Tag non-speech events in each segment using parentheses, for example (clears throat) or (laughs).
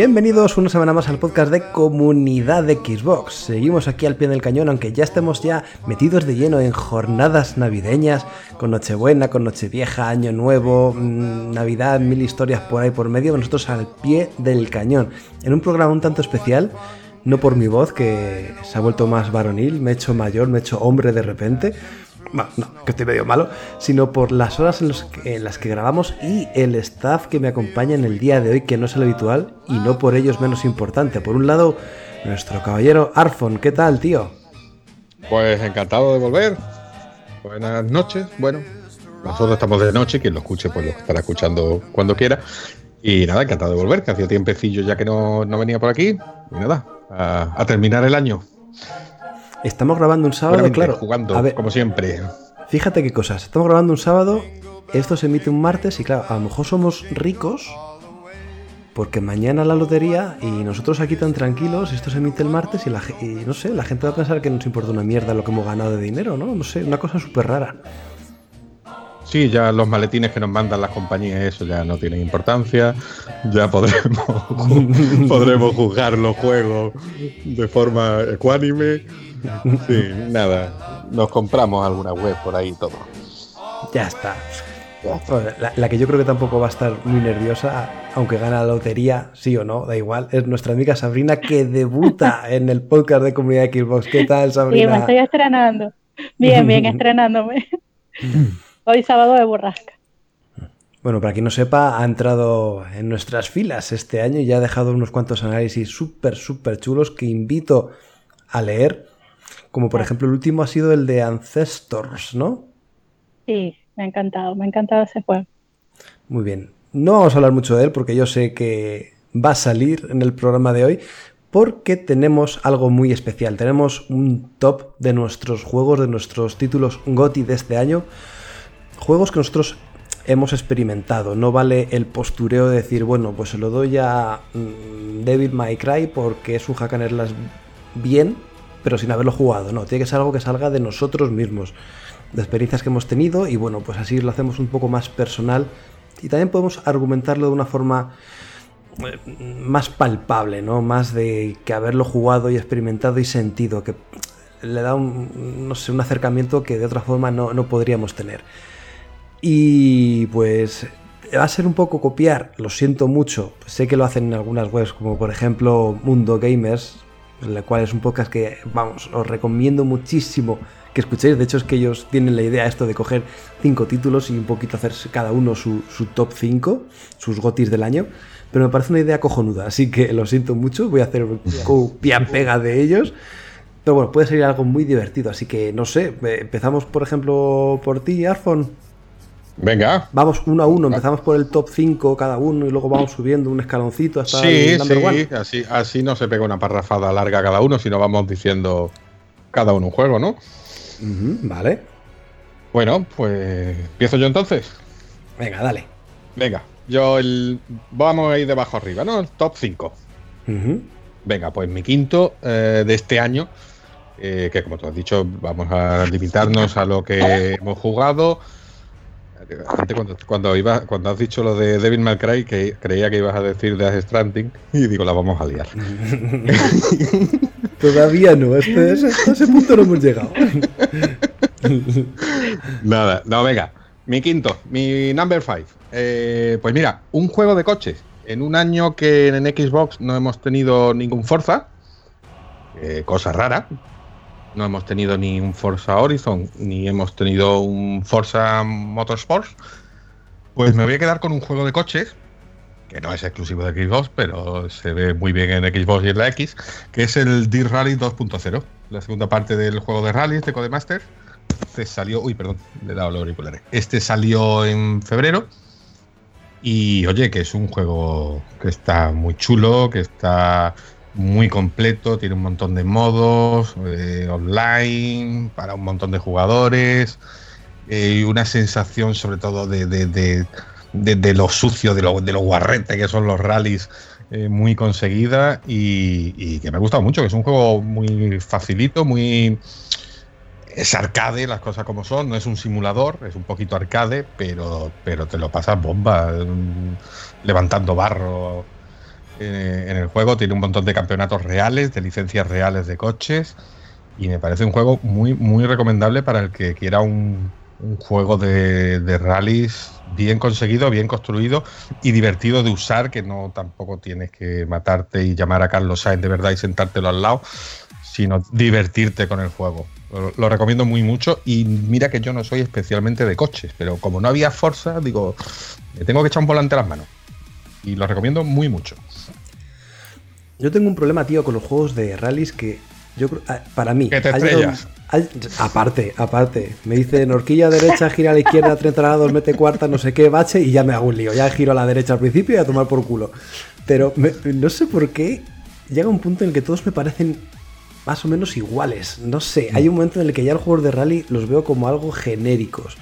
Bienvenidos una semana más al podcast de Comunidad de Xbox. Seguimos aquí al pie del cañón, aunque ya estemos ya metidos de lleno en jornadas navideñas, con Nochebuena, con Nochevieja, Año Nuevo, mm, Navidad, mil historias por ahí por medio, nosotros al pie del cañón. En un programa un tanto especial, no por mi voz, que se ha vuelto más varonil, me he hecho mayor, me he hecho hombre de repente. No, que estoy medio malo, sino por las horas en, las que grabamos y el staff que me acompaña en el día de hoy, que no es el habitual y no por ello es menos importante. Por un lado, nuestro caballero Arfon, ¿qué tal, tío? Pues encantado de volver. Buenas noches. Bueno, nosotros estamos de noche, quien lo escuche pues lo estará escuchando cuando quiera. Y nada, encantado de volver, que hacía tiempecillo ya que no, no venía por aquí. Y nada, a terminar el año. Estamos grabando un sábado, claro. jugando, a ver, como siempre. fíjate qué cosas. Estamos grabando un sábado, esto se emite un martes y claro, a lo mejor somos ricos porque mañana la lotería y nosotros aquí tan tranquilos, esto se emite el martes y, la, y no sé, la gente va a pensar que nos importa una mierda lo que hemos ganado de dinero, ¿no? No sé, una cosa súper rara. Sí, ya los maletines que nos mandan las compañías, eso ya no tiene importancia. Ya podremos, (laughs) podremos juzgar los juegos de forma ecuánime. (laughs) Sí, nada. Nos compramos alguna web por ahí y todo. Ya está. La, la que yo creo que tampoco va a estar muy nerviosa, aunque gana la lotería, sí o no, da igual, es nuestra amiga Sabrina que debuta (laughs) en el podcast de Comunidad Xbox. ¿Qué tal, Sí, me Sabrina? estoy estrenando. Bien, bien, (laughs) estrenándome. Hoy sábado de borrasca. Bueno, para quien no sepa, ha entrado en nuestras filas este año y ha dejado unos cuantos análisis súper, súper chulos que invito a leer. Como por ejemplo el último ha sido el de Ancestors, ¿no? Sí, me ha encantado, me ha encantado ese juego. Muy bien. No vamos a hablar mucho de él porque yo sé que va a salir en el programa de hoy porque tenemos algo muy especial. Tenemos un top de nuestros juegos, de nuestros títulos GOTY de este año. Juegos que nosotros hemos experimentado. No vale el postureo de decir, bueno, pues se lo doy a mm, Devil May Cry porque es un hack and bien, pero sin haberlo jugado. No, tiene que ser algo que salga de nosotros mismos, de experiencias que hemos tenido y bueno, pues así lo hacemos un poco más personal y también podemos argumentarlo de una forma eh, más palpable, ¿no? Más de que haberlo jugado y experimentado y sentido, que le da un, no sé, un acercamiento que de otra forma no, no podríamos tener. Y pues va a ser un poco copiar, lo siento mucho, sé que lo hacen en algunas webs, como por ejemplo Mundo Gamers, el cual es un podcast que, vamos, os recomiendo muchísimo que escuchéis. De hecho, es que ellos tienen la idea esto de coger cinco títulos y un poquito hacer cada uno su, su top 5, sus gotis del año. Pero me parece una idea cojonuda, así que lo siento mucho, voy a hacer copia-pega de ellos. Pero bueno, puede ser algo muy divertido, así que no sé, eh, empezamos por ejemplo por ti, Arfon. Venga. Vamos uno a uno, empezamos por el top 5 cada uno y luego vamos subiendo un escaloncito hasta Sí, el number sí, one. así, así no se pega una parrafada larga cada uno, sino vamos diciendo cada uno un juego, ¿no? Vale, Bueno, pues empiezo yo entonces. venga, dale. Venga, yo el. Vamos a ir de abajo arriba, ¿no? El top 5. Ujú. Venga, pues mi quinto eh, de este año, eh, que como tú has dicho, vamos a limitarnos a lo que hemos jugado. Antes cuando, cuando, iba, cuando has dicho lo de Devil May Cry, que creía que ibas a decir de Stranding, y digo, la vamos a liar. (laughs) Todavía no, este, ese- hasta ese punto no hemos llegado. Nada, no, venga. Mi quinto, mi number five. Eh, pues mira, un juego de coches. En un año que en Xbox no hemos tenido ningún Forza, eh, cosa rara, No hemos tenido ni un Forza Horizon, ni hemos tenido un Forza Motorsports. Pues me voy a quedar con un juego de coches, que no es exclusivo de Xbox, pero se ve muy bien en Xbox y en la X, que es el Dirt Rally 2.0, la segunda parte del juego de rally de Codemaster. Este salió, uy, perdón, le he dado los auriculares. Este salió en febrero. Y oye, que es un juego que está muy chulo, que está muy completo, tiene un montón de modos eh, online para un montón de jugadores eh, y una sensación sobre todo de, de, de, de lo sucio, de lo, de lo guarrete que son los rallies eh, muy conseguida y, que me ha gustado mucho, que es un juego muy facilito, muy... Es arcade, las cosas como son, no es un simulador, es un poquito arcade, pero, pero te lo pasas bomba, levantando barro, en el juego, tiene un montón de campeonatos reales, de licencias reales de coches. Y me parece un juego muy, muy recomendable para el que quiera un, juego de, de rallies bien conseguido, bien construido y divertido de usar, que no tampoco tienes que matarte y llamar a Carlos Sainz de verdad y sentártelo al lado, sino divertirte con el juego. Lo, recomiendo muy mucho y mira que yo no soy especialmente de coches, pero como no había fuerza, digo, me tengo que echar un volante a las manos. Y lo recomiendo muy mucho. Yo tengo un problema, tío, con los juegos de rallies que yo para mí. Que te estrellas. Hay, aparte, aparte. Me dicen horquilla derecha, gira a la izquierda, 30 grados, mete cuarta, no sé qué, bache y ya me hago un lío. Ya giro a la derecha al principio y a tomar por culo. Pero me, no sé por qué llega un punto en el que todos me parecen más o menos iguales. No sé, hay un momento en el que ya los juegos de rally los veo como algo genéricos.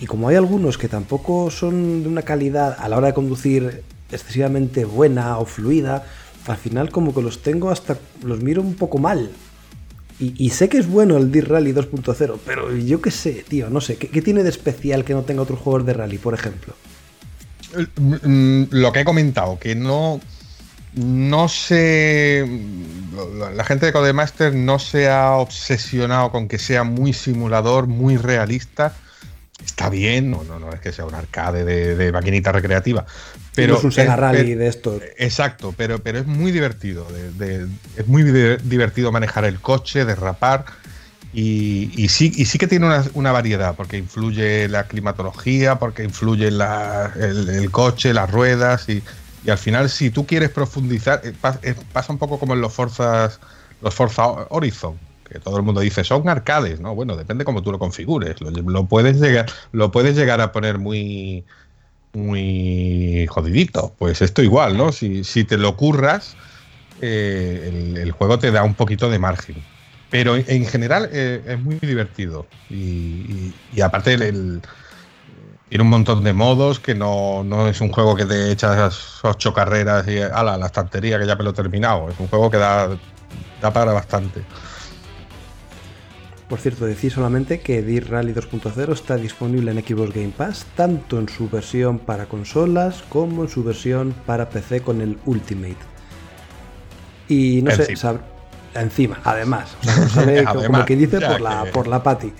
Y como hay algunos que tampoco son de una calidad a la hora de conducir excesivamente buena o fluida, al final como que los tengo hasta los miro un poco mal. Y, sé que es bueno el Dirt Rally 2.0, pero yo qué sé, tío, no sé, ¿qué, ¿qué, tiene de especial que no tenga otros juegos de rally, por ejemplo? Lo que he comentado, que no, no se... La gente de Codemaster no se ha obsesionado con que sea muy simulador, muy realista. Está bien, no, no, no es que sea un arcade de, de maquinita recreativa, pero no es un Sega Rally de esto. Exacto, pero, pero es muy divertido. De, de, es muy divertido manejar el coche, derrapar. Y, y, sí, y sí que tiene una, una, variedad, porque influye la climatología, porque influye la, el, el, coche, las ruedas. Y, y, al final, si tú quieres profundizar, pasa un poco como en los Forzas, los Forza Horizon, que todo el mundo dice son arcades, ¿no? Bueno, depende cómo tú lo configures. Lo, lo puedes, llegar, lo puedes llegar a poner muy muy jodidito. Pues esto igual, ¿no? Si, si te lo curras, eh, el, juego te da un poquito de margen. Pero en, en general eh, es muy divertido. Y, aparte el, el, tiene un montón de modos que no, no, es un juego que te echas ocho carreras y ala, la estantería que ya me lo terminado. Es un juego que da, da para bastante. Por cierto, decir solamente que Dirt Rally 2.0 está disponible en Xbox Game Pass, tanto en su versión para consolas como en su versión para PC con el Ultimate. Y no encima. sé, sab... encima, además, o sea, (laughs) sale además, como que dice por la, que... por la Patty.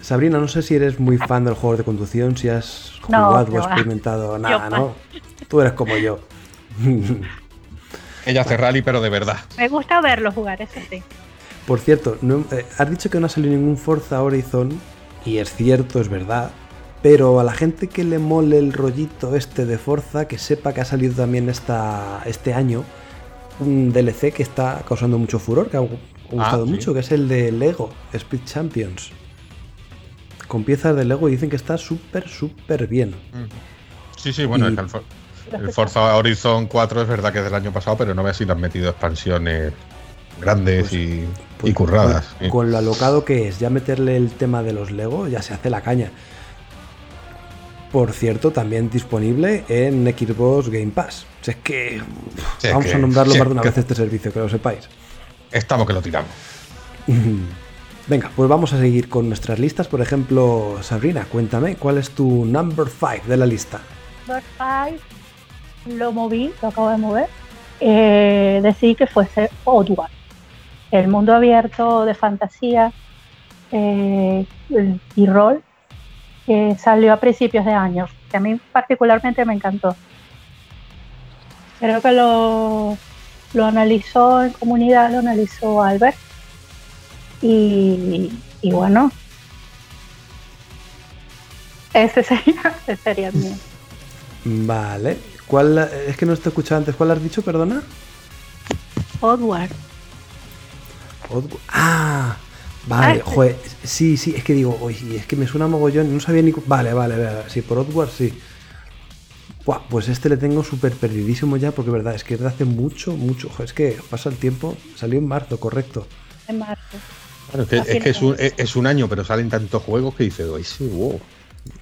Sabrina, no sé si eres muy fan del juego de conducción, si has jugado no, o experimentado nada, ¿no? Tú eres como yo. (laughs) Ella hace rally, pero de verdad. Me gusta verlo jugar, eso sí. Por cierto, no, eh, has dicho que no ha salido ningún Forza Horizon, y es cierto, es verdad, pero a la gente que le mole el rollito este de Forza, que sepa que ha salido también esta, este año un DLC que está causando mucho furor, que ha gustado ah, ¿sí? mucho, que es el de Lego Speed Champions. Con piezas de Lego y dicen que está súper, súper bien. Sí, sí, bueno, y... el, For el Forza Horizon 4 es verdad que es del año pasado, pero no ve si le han metido expansiones grandes pues, y, pues, y, curradas. Con, con, lo alocado que es, ya meterle el tema de los Lego, ya se hace la caña. Por cierto, también disponible en Xbox Game Pass. O sea, es que sí, vamos que, a nombrarlo sí, más de una vez este servicio, que lo sepáis. Estamos que lo tiramos. (laughs) Venga, pues vamos a seguir con nuestras listas. Por ejemplo, Sabrina, cuéntame, ¿cuál es tu number 5 de la lista? Number 5 lo moví, lo acabo de mover. Eh, decidí que fuese Oddworld el mundo abierto de fantasía eh, y rol que salió a principios de año, que a mí particularmente me encantó. Creo que lo, lo analizó en comunidad, lo analizó Albert, Y, y bueno, ese sería, (laughs) ese sería el mío. Vale. ¿Cuál, es que no te he escuchado antes. ¿Cuál has dicho, perdona? Oddward. Oddworld. Ah, vale, Ah, sí. joder. Sí, sí, es que digo, oye, es que me suena mogollón. No sabía ni. Vale, vale, vale. Sí, por Oddworld sí. Buah, pues este le tengo súper perdidísimo ya, porque verdad, es que es de hace mucho, mucho. Joder, es que pasa el tiempo. Salió en marzo, correcto. En marzo. Claro, es que, es, que es. es, un, es- es un año, pero salen tantos juegos que dices, "Ay, sí, wow".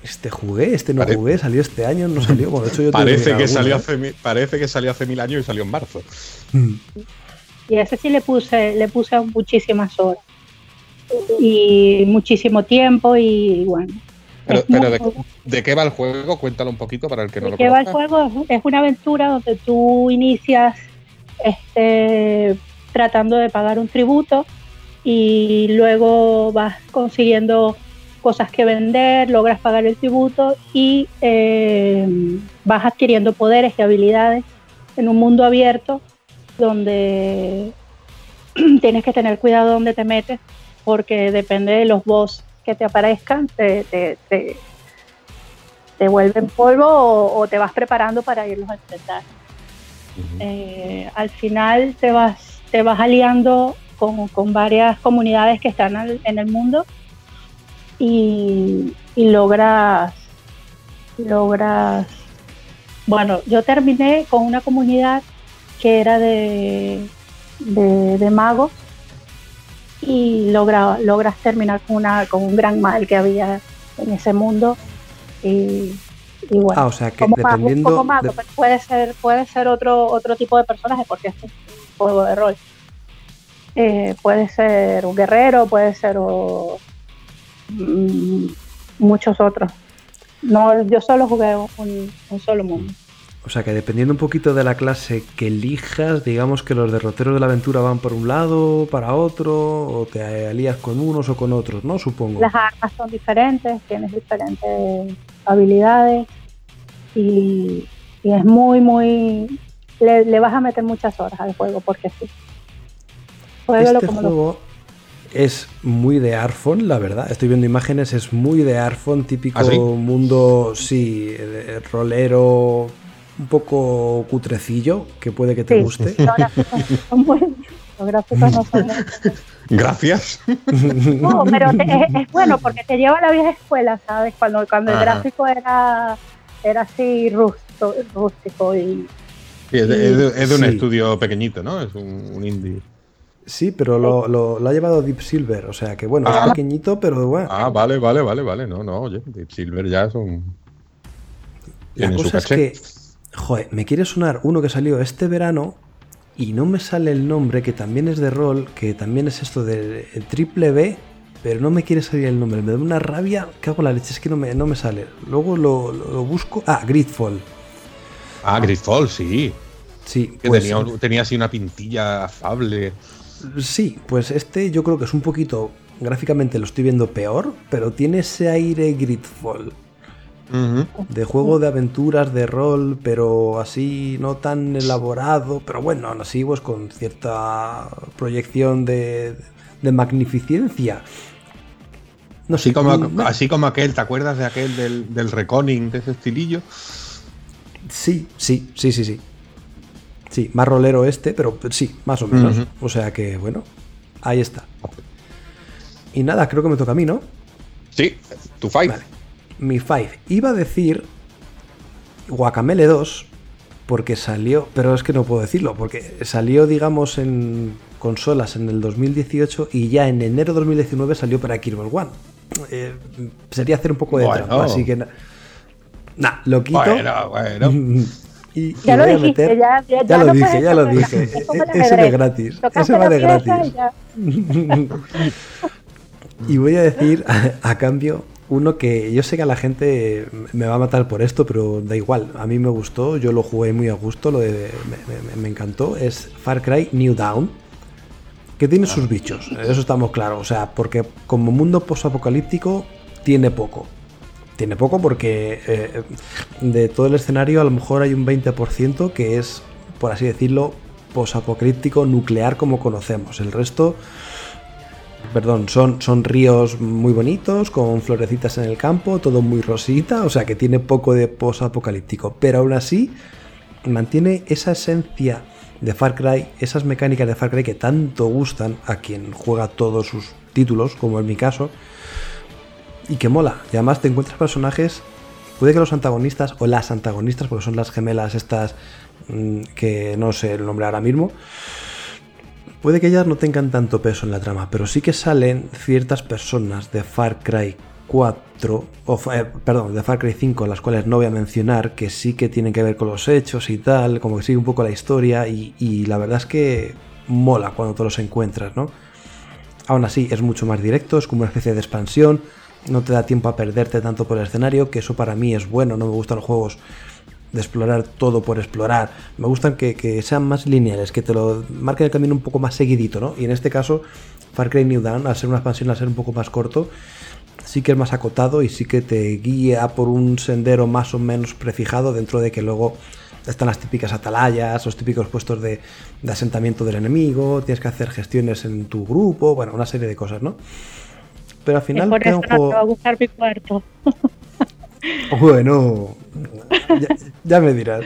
Este jugué, este no Pare- jugué, salió este año, no salió. Bueno, de hecho, yo Parece que, salió ¿eh? hace, parece que salió hace mil años y salió en marzo. Mm. Y ese sí le puse, le puse muchísimas horas. Y muchísimo tiempo y bueno. Pero, pero de, ¿de qué va el juego? Cuéntalo un poquito para el que no ¿De lo qué va el conozca. juego? Es una aventura donde tú inicias este, tratando de pagar un tributo y luego vas consiguiendo cosas que vender, logras pagar el tributo y eh, vas adquiriendo poderes y habilidades en un mundo abierto donde (clears throat) tienes que tener cuidado donde te metes porque depende de los boss que te aparezcan, te, te- te- te vuelven polvo o, o te vas preparando para irlos a enfrentar. Eh, al final te vas, te vas aliando con, con varias comunidades que están al- en el mundo y, y logras, logras, bueno, yo terminé con una comunidad que era de, de, de magos y logra, logras terminar con, una, con un gran mal que había en ese mundo y, y bueno Ah, o sea que como mago, dependiendo. como mago, de- pero puede ser, puede ser otro, otro tipo de personaje porque es un juego de rol. Eh, puede ser un guerrero, puede ser o, mm, muchos otros. No, yo solo jugué un, un solo mundo. O sea que dependiendo un poquito de la clase que elijas, digamos que los derroteros de la aventura van por un lado, para otro, o te alías con unos o con otros, ¿no? Supongo. Las armas son diferentes, tienes diferentes habilidades y, y es muy, muy... Le, le vas a meter muchas horas al juego porque sí. Este como lo juego es muy de Arfon, la verdad. Estoy viendo imágenes, es muy de Arfon, típico ¿Ah, sí? mundo, sí, de rolero, un poco cutrecillo, que puede que te Sí. guste. Los gráficos son muy- los gráficos no son muy- (laughs) Gracias. No, pero te- es, es bueno porque te lleva a la vieja escuela, ¿sabes? Cuando, cuando el Ajá. gráfico era, era así rústico, rústico y Sí, es, de, es de- es de un Sí. estudio pequeñito, ¿no? Es un, un indie. Sí, pero lo, lo- lo ha llevado Deep Silver, o sea que bueno, Ah. es pequeñito, pero bueno. Ah, vale, vale, vale, vale. No, no, oye, Deep Silver ya son. La tienen su cosa es caché. que, joder, me quiere sonar uno que salió este verano y no me sale el nombre, que también es de rol, que también es esto de eh, triple B, pero no me quiere salir el nombre. Me da una rabia, que hago la leche? Es que no me, no me sale. Luego lo, lo- lo busco. Ah, Gridfall. Ah, Gridfall, sí. Sí, Que pues, tenía, tenía así una pintilla afable. sí, pues este yo creo que es un poquito, gráficamente lo estoy viendo peor, pero tiene ese aire Gridfall. De juego de aventuras, de rol, pero así no tan elaborado, pero bueno, aún así pues con cierta proyección de, de magnificencia. No sé Así como, mm, así como aquel, ¿te acuerdas de aquel del, del Reconing, de ese estilillo? Sí, sí, sí, sí, sí. Sí, más rolero este, pero sí, más o menos. O sea que, bueno, ahí está. Y nada, creo que me toca a mí, ¿no? Sí, tu fight. Vale. Mi five. Iba a decir Guacamele 2 porque salió, pero es que no puedo decirlo, porque salió, digamos, en consolas en el 2018 y ya en enero de 2019 salió para Xbox One. Eh, sería hacer un poco de Bueno. trampa, así que... na- Nah, lo quito. Bueno, bueno. (laughs) Y, y Ya lo voy a dijiste, meter- ya- ya- ya ya lo no dije, ya lo dije. nada. Es E- Ese de ajedrez. gratis. Ese va de gratis. y. (laughs) Y voy a decir, (laughs) a, a cambio, uno que yo sé que a la gente me va a matar por esto, pero da igual. A mí me gustó, yo lo jugué muy a gusto, lo de- me, me- me encantó. Es Far Cry New Dawn, que tiene sus bichos, eso estamos claros. O sea, porque como mundo posapocalíptico tiene poco. Tiene poco porque eh, de todo el escenario a lo mejor hay un 20% que es, por así decirlo, posapocalíptico nuclear como conocemos. El resto perdón, son, son ríos muy bonitos, con florecitas en el campo, todo muy rosita, o sea que tiene poco de post-apocalíptico, pero aún así mantiene esa esencia de Far Cry, esas mecánicas de Far Cry que tanto gustan a quien juega todos sus títulos, como en mi caso, y que mola. Y además te encuentras personajes, puede que los antagonistas o las antagonistas, porque son las gemelas estas mm, que no sé el nombre ahora mismo, puede que ellas no tengan tanto peso en la trama, pero sí que salen ciertas personas de Far Cry 4, o, eh, perdón, de Far Cry 5, las cuales no voy a mencionar, que sí que tienen que ver con los hechos y tal, como que sigue un poco la historia y, y la verdad es que mola cuando te los encuentras, ¿no? Aún así, es mucho más directo, es como una especie de expansión, no te da tiempo a perderte tanto por el escenario, que eso para mí es bueno, no me gustan los juegos de explorar todo por explorar, me gustan que, que sean más lineales, que te lo marquen el camino un poco más seguidito, ¿no? Y en este caso, Far Cry New Dawn, al ser una expansión, al ser un poco más corto, sí que es más acotado y sí que te guía por un sendero más o menos prefijado dentro de que luego están las típicas atalayas, los típicos puestos de, de asentamiento del enemigo, tienes que hacer gestiones en tu grupo, bueno, una serie de cosas, ¿no? Pero al final por eso un no te va a gustar mi cuarto. (laughs) Bueno, ya, me dirás.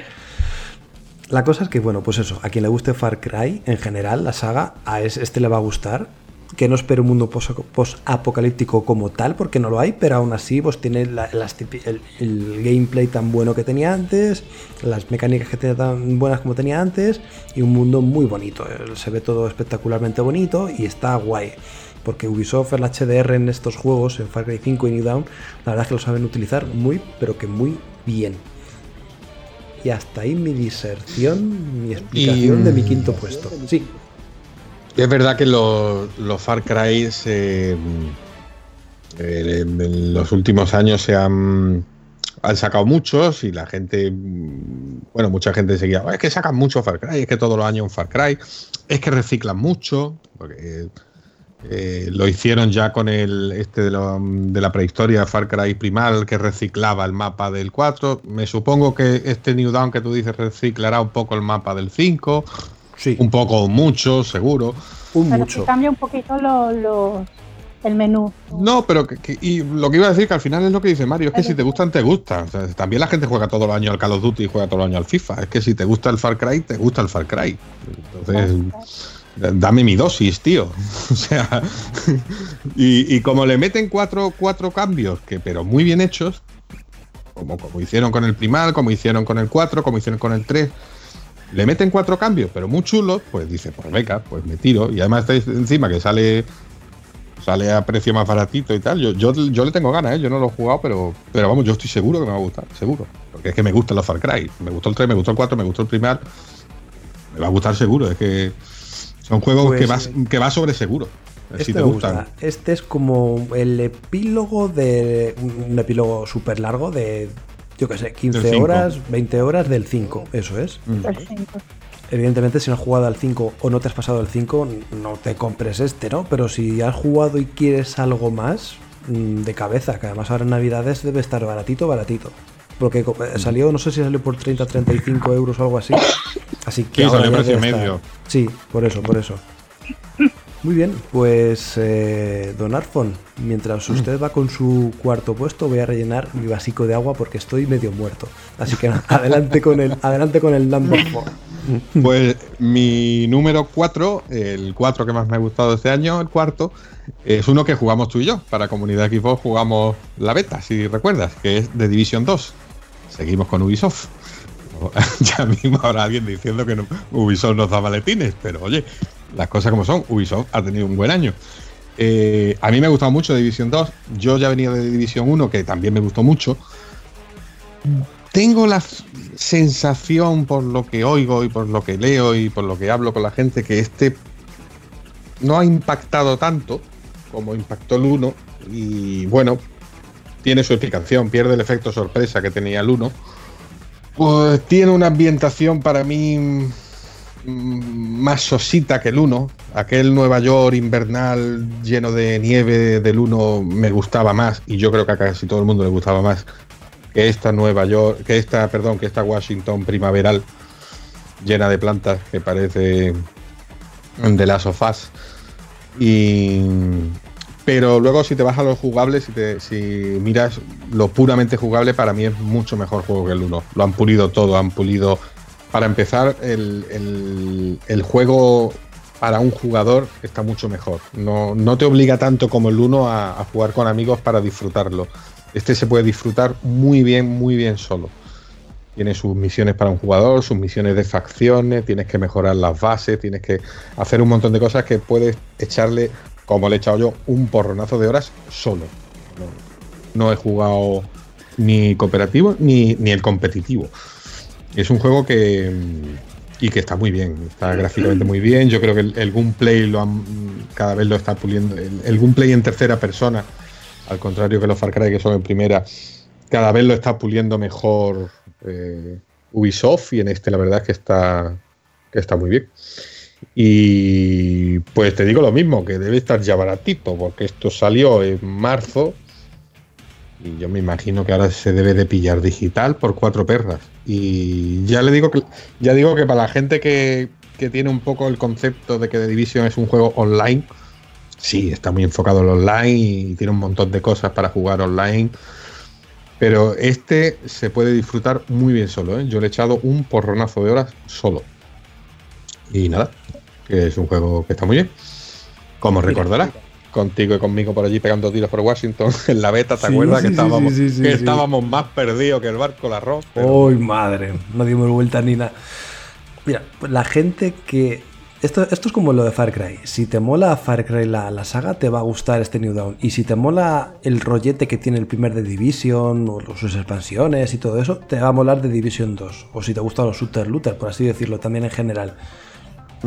La cosa es que, bueno, pues eso, a quien le guste Far Cry en general, la saga, a es- este le va a gustar. Que no espere un mundo pos- post-apocalíptico como tal, porque no lo hay, pero aún así pues tiene el, gameplay tan bueno que tenía antes, las mecánicas que tenía tan buenas como tenía antes, y un mundo muy bonito. Eh, Se ve todo espectacularmente bonito y está guay. Porque Ubisoft, el HDR en estos juegos, en Far Cry 5 y New Dawn, la verdad es que lo saben utilizar muy, pero que muy bien. Y hasta ahí mi diserción, mi explicación Y- de mi quinto puesto. Sí, Es verdad que los, los Far Cry eh, en los últimos años se han, han sacado muchos y la gente, mm, bueno, mucha gente seguía, "Oh, es que sacan mucho Far Cry, es que todos los años un Far Cry, es que reciclan mucho, porque eh, lo hicieron ya con el este de, lo- de la prehistoria Far Cry Primal que reciclaba el mapa del 4. Me supongo que este New Dawn que tú dices reciclará un poco el mapa del 5, sí, un poco o mucho, seguro. un Pero mucho. que cambia un poquito lo- lo- el menú. No, pero que, que- y lo que iba a decir que al final es lo que dice Mario, es que si te gustan, te gustan. O sea, también la gente juega todos los años al Call of Duty y juega todos los años al FIFA. Es que si te gusta el Far Cry, te gusta el Far Cry. Entonces, dame mi dosis, tío. (laughs) O sea, y, y como le meten cuatro, cuatro cambios, que pero muy bien hechos, como, como hicieron con el Primal, como hicieron con el 4, como hicieron con el 3, le meten cuatro cambios, pero muy chulos, pues dice, pues venga, pues me tiro. Y además está encima que sale sale a precio más baratito y tal. Yo, yo, yo le tengo ganas, ¿eh? yo no lo he jugado, pero, pero vamos, yo estoy seguro que me va a gustar, seguro. Porque es que me gustan los Far Cry. Me gustó el 3, me gustó el 4, me gustó el Primal. Me va a gustar seguro, es que son juegos Pues, que, va, eh, que va sobre seguro. Este si te me gustan. gusta. Este es como el epílogo de. Un epílogo súper largo de. Yo qué sé, 15 Del cinco. horas, 20 horas del 5. Eso es. Mm. El cinco. Evidentemente, si no has jugado al 5 o no te has pasado el 5, no te compres este, ¿no? Pero si has jugado y quieres algo más, mm, de cabeza, que además ahora en Navidades debe estar baratito, baratito. Porque eh, salió, no sé si salió por 30, 35 euros o algo así. (coughs) Así que Sí, salió precio medio. Sí, por eso, por eso. Muy bien, pues eh, Don Arfon, mientras usted va con su cuarto puesto, voy a rellenar mi vasico de agua porque estoy medio muerto. Así que (laughs) adelante con el, adelante con el number four. (laughs) Pues mi número 4, el 4 que más me ha gustado este año, el cuarto, es uno que jugamos tú y yo. Para Comunidad Xbox jugamos la beta, si recuerdas, que es de Division 2. Seguimos con Ubisoft. (laughs) Ya mismo habrá alguien diciendo que no- Ubisoft nos da maletines, pero oye, las cosas como son, Ubisoft ha tenido un buen año. Eh, a mí me ha gustado mucho Division 2. Yo ya venía de Division 1, que también me gustó mucho. Tengo la sensación, por lo que oigo y por lo que leo y por lo que hablo con la gente, que este no ha impactado tanto como impactó el 1. Y bueno, tiene su explicación, pierde el efecto sorpresa que tenía el 1. Pues tiene una ambientación para mí mm, más sosita que el 1. Aquel Nueva York invernal lleno de nieve del 1 me gustaba más y yo creo que a casi todo el mundo le gustaba más que esta Nueva York, que esta, perdón, que esta Washington primaveral llena de plantas que parece de las sofás. Y, pero luego si te vas a los jugables, si, te- miras lo puramente jugable, para mí es mucho mejor juego que el 1. Lo han pulido todo, han pulido... Para empezar, el, juego para un jugador está mucho mejor. No, no te obliga tanto como el 1 a, a jugar con amigos para disfrutarlo. Este se puede disfrutar muy bien, muy bien solo. Tiene sus misiones para un jugador, sus misiones de facciones, tienes que mejorar las bases, tienes que hacer un montón de cosas que puedes echarle, como le he echado yo, un porronazo de horas solo. No, he jugado ni cooperativo ni, ni el competitivo. Es un juego que. mm, Y que está muy bien, está gráficamente muy bien. Yo creo que el, el gameplay lo han, cada vez lo está puliendo. El, el gameplay en tercera persona, al contrario que los Far Cry que son en primera, cada vez lo está puliendo mejor eh, Ubisoft y en este la verdad es que está, que está muy bien. Y pues te digo lo mismo, que debe estar ya baratito, porque esto salió en marzo y yo me imagino que ahora se debe de pillar digital por cuatro perras. Y ya le digo que ya digo que para la gente que, que tiene un poco el concepto de que The Division es un juego online, sí, está muy enfocado en online y tiene un montón de cosas para jugar online. Pero este se puede disfrutar muy bien solo. ¿eh? Yo le he echado un porronazo de horas solo. Y nada, que es un juego que está muy bien. Como recordarás, contigo y conmigo por allí pegando tiros por Washington (laughs) en la beta, ¿te Sí, acuerdas? sí, que estábamos, sí, que estábamos más perdidos que el barco la arroz. pero- ¡Uy, madre! No dimos vuelta ni nada. Mira, la gente que. Esto, esto es como lo de Far Cry. Si te mola Far Cry la, la saga, te va a gustar este New Dawn. Y si te mola el rollete que tiene el primer de Division, o sus expansiones y todo eso, te va a molar de Division 2. O si te gustan los shooter looter, por así decirlo, también en general.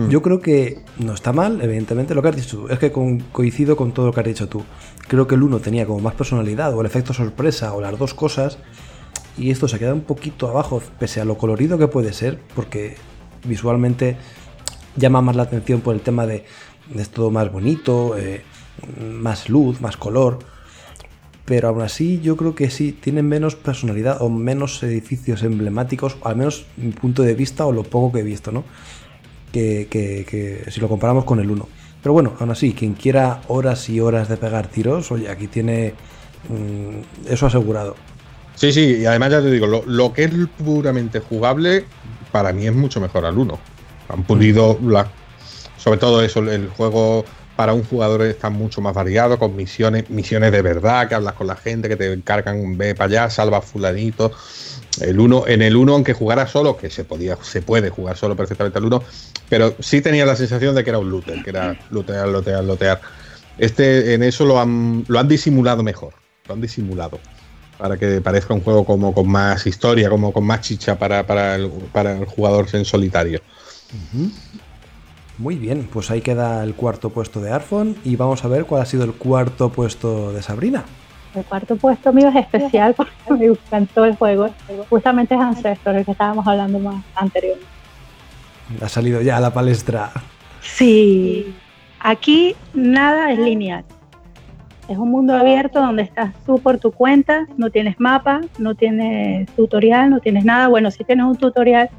Yo creo que no está mal, evidentemente, lo que has dicho tú. Es que con- coincido con todo lo que has dicho tú. Creo que el 1 tenía como más personalidad, o el efecto sorpresa, o las dos cosas. Y esto se queda un poquito abajo, pese a lo colorido que puede ser, porque visualmente llama más la atención por el tema de, de es todo más bonito, eh, más luz, más color. Pero aún así yo creo que sí, tienen menos personalidad o menos edificios emblemáticos, al menos mi punto de vista o lo poco que he visto, ¿no? Que, que- que si lo comparamos con el 1. Pero bueno, aún así, quien quiera horas y horas de pegar tiros, oye, aquí tiene mm, eso asegurado. Sí, sí, y además ya te digo, lo, lo que es puramente jugable, para mí es mucho mejor al 1. Han pulido, la, sobre todo eso, el juego para un jugador está mucho más variado, con misiones, misiones de verdad, que hablas con la gente, que te encargan, ve para allá, salva fulanito. El uno, en el 1, aunque jugara solo, que se podía, se puede jugar solo perfectamente al 1, pero sí tenía la sensación de que era un looter, que era lootear, lootear, lootear. Este, en eso lo han, lo han disimulado mejor, lo han disimulado para que parezca un juego como con más historia, como con más chicha para, para, el, para el jugador en solitario. Muy bien, pues ahí queda el cuarto puesto de Arfon y vamos a ver cuál ha sido el cuarto puesto de Sabrina. El cuarto puesto mío es especial porque (laughs) me encantó el juego. Justamente es Ancestor, el que estábamos hablando más anteriormente. Ha salido ya a la palestra. Sí, aquí nada es lineal. Es un mundo abierto donde estás tú por tu cuenta, no tienes mapa, no tienes tutorial, no tienes nada. Bueno, sí tienes un tutorial,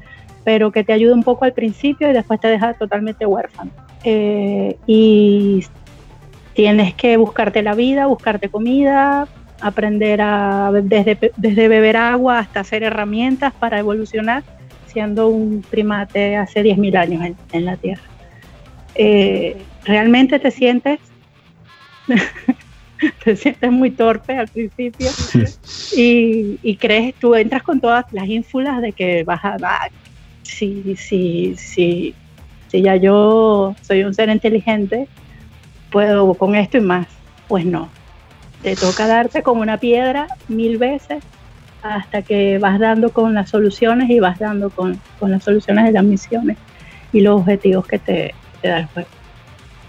pero que te ayuda un poco al principio y después te deja totalmente huérfano. Eh, y tienes que buscarte la vida, buscarte comida, aprender a desde, desde beber agua hasta hacer herramientas para evolucionar, siendo un primate hace 10.000 años en, en la Tierra. Eh, realmente te sientes (laughs) te sientes muy torpe al principio y, y, crees, tú entras con todas las ínfulas de que vas a dar, si, si, si, si ya yo soy un ser inteligente, puedo con esto y más. Pues no, te toca darte como una piedra mil veces hasta que vas dando con las soluciones y vas dando con, con las soluciones de las misiones y los objetivos que te, te da el juego.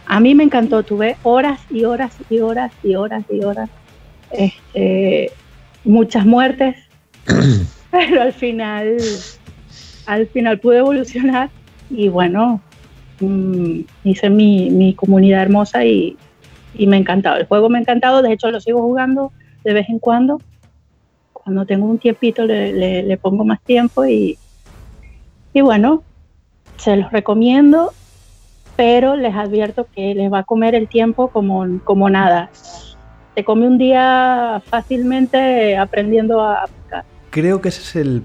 A mí me encantó, tuve horas y horas y horas y horas y horas, este, muchas muertes, (clears throat) pero al final, al final pude evolucionar y bueno, mmm, hice mi, mi, comunidad hermosa y, y me ha encantado. El juego me ha encantado, de hecho lo sigo jugando de vez en cuando. Cuando tengo un tiempito le, le, le pongo más tiempo y, y bueno, se los recomiendo pero les advierto que les va a comer el tiempo como, como nada. Te come un día fácilmente aprendiendo a pescar. Creo que ese es el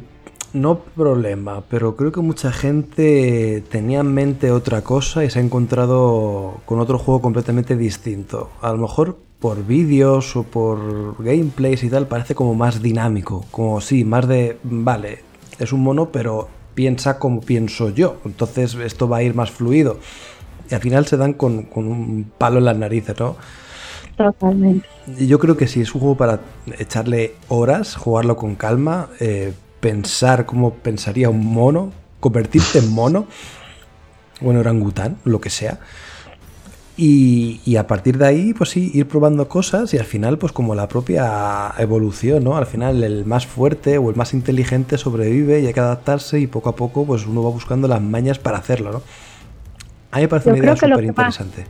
no problema, pero creo que mucha gente tenía en mente otra cosa y se ha encontrado con otro juego completamente distinto. A lo mejor por vídeos o por gameplays y tal parece como más dinámico, como sí, más de, vale, es un mono, pero piensa como pienso yo, entonces esto va a ir más fluido. Y al final se dan con, con un palo en las narices, ¿no? Totalmente. Y Yo creo que sí, es un juego para echarle horas, jugarlo con calma, eh, pensar cómo pensaría un mono, convertirte en mono, o en orangután, lo que sea. Y, y a partir de ahí, pues sí, ir probando cosas y al final, pues como la propia evolución, ¿no? Al final el más fuerte o el más inteligente sobrevive y hay que adaptarse y poco a poco, pues uno va buscando las mañas para hacerlo, ¿no? A mí me parece Yo una idea súper más- interesante.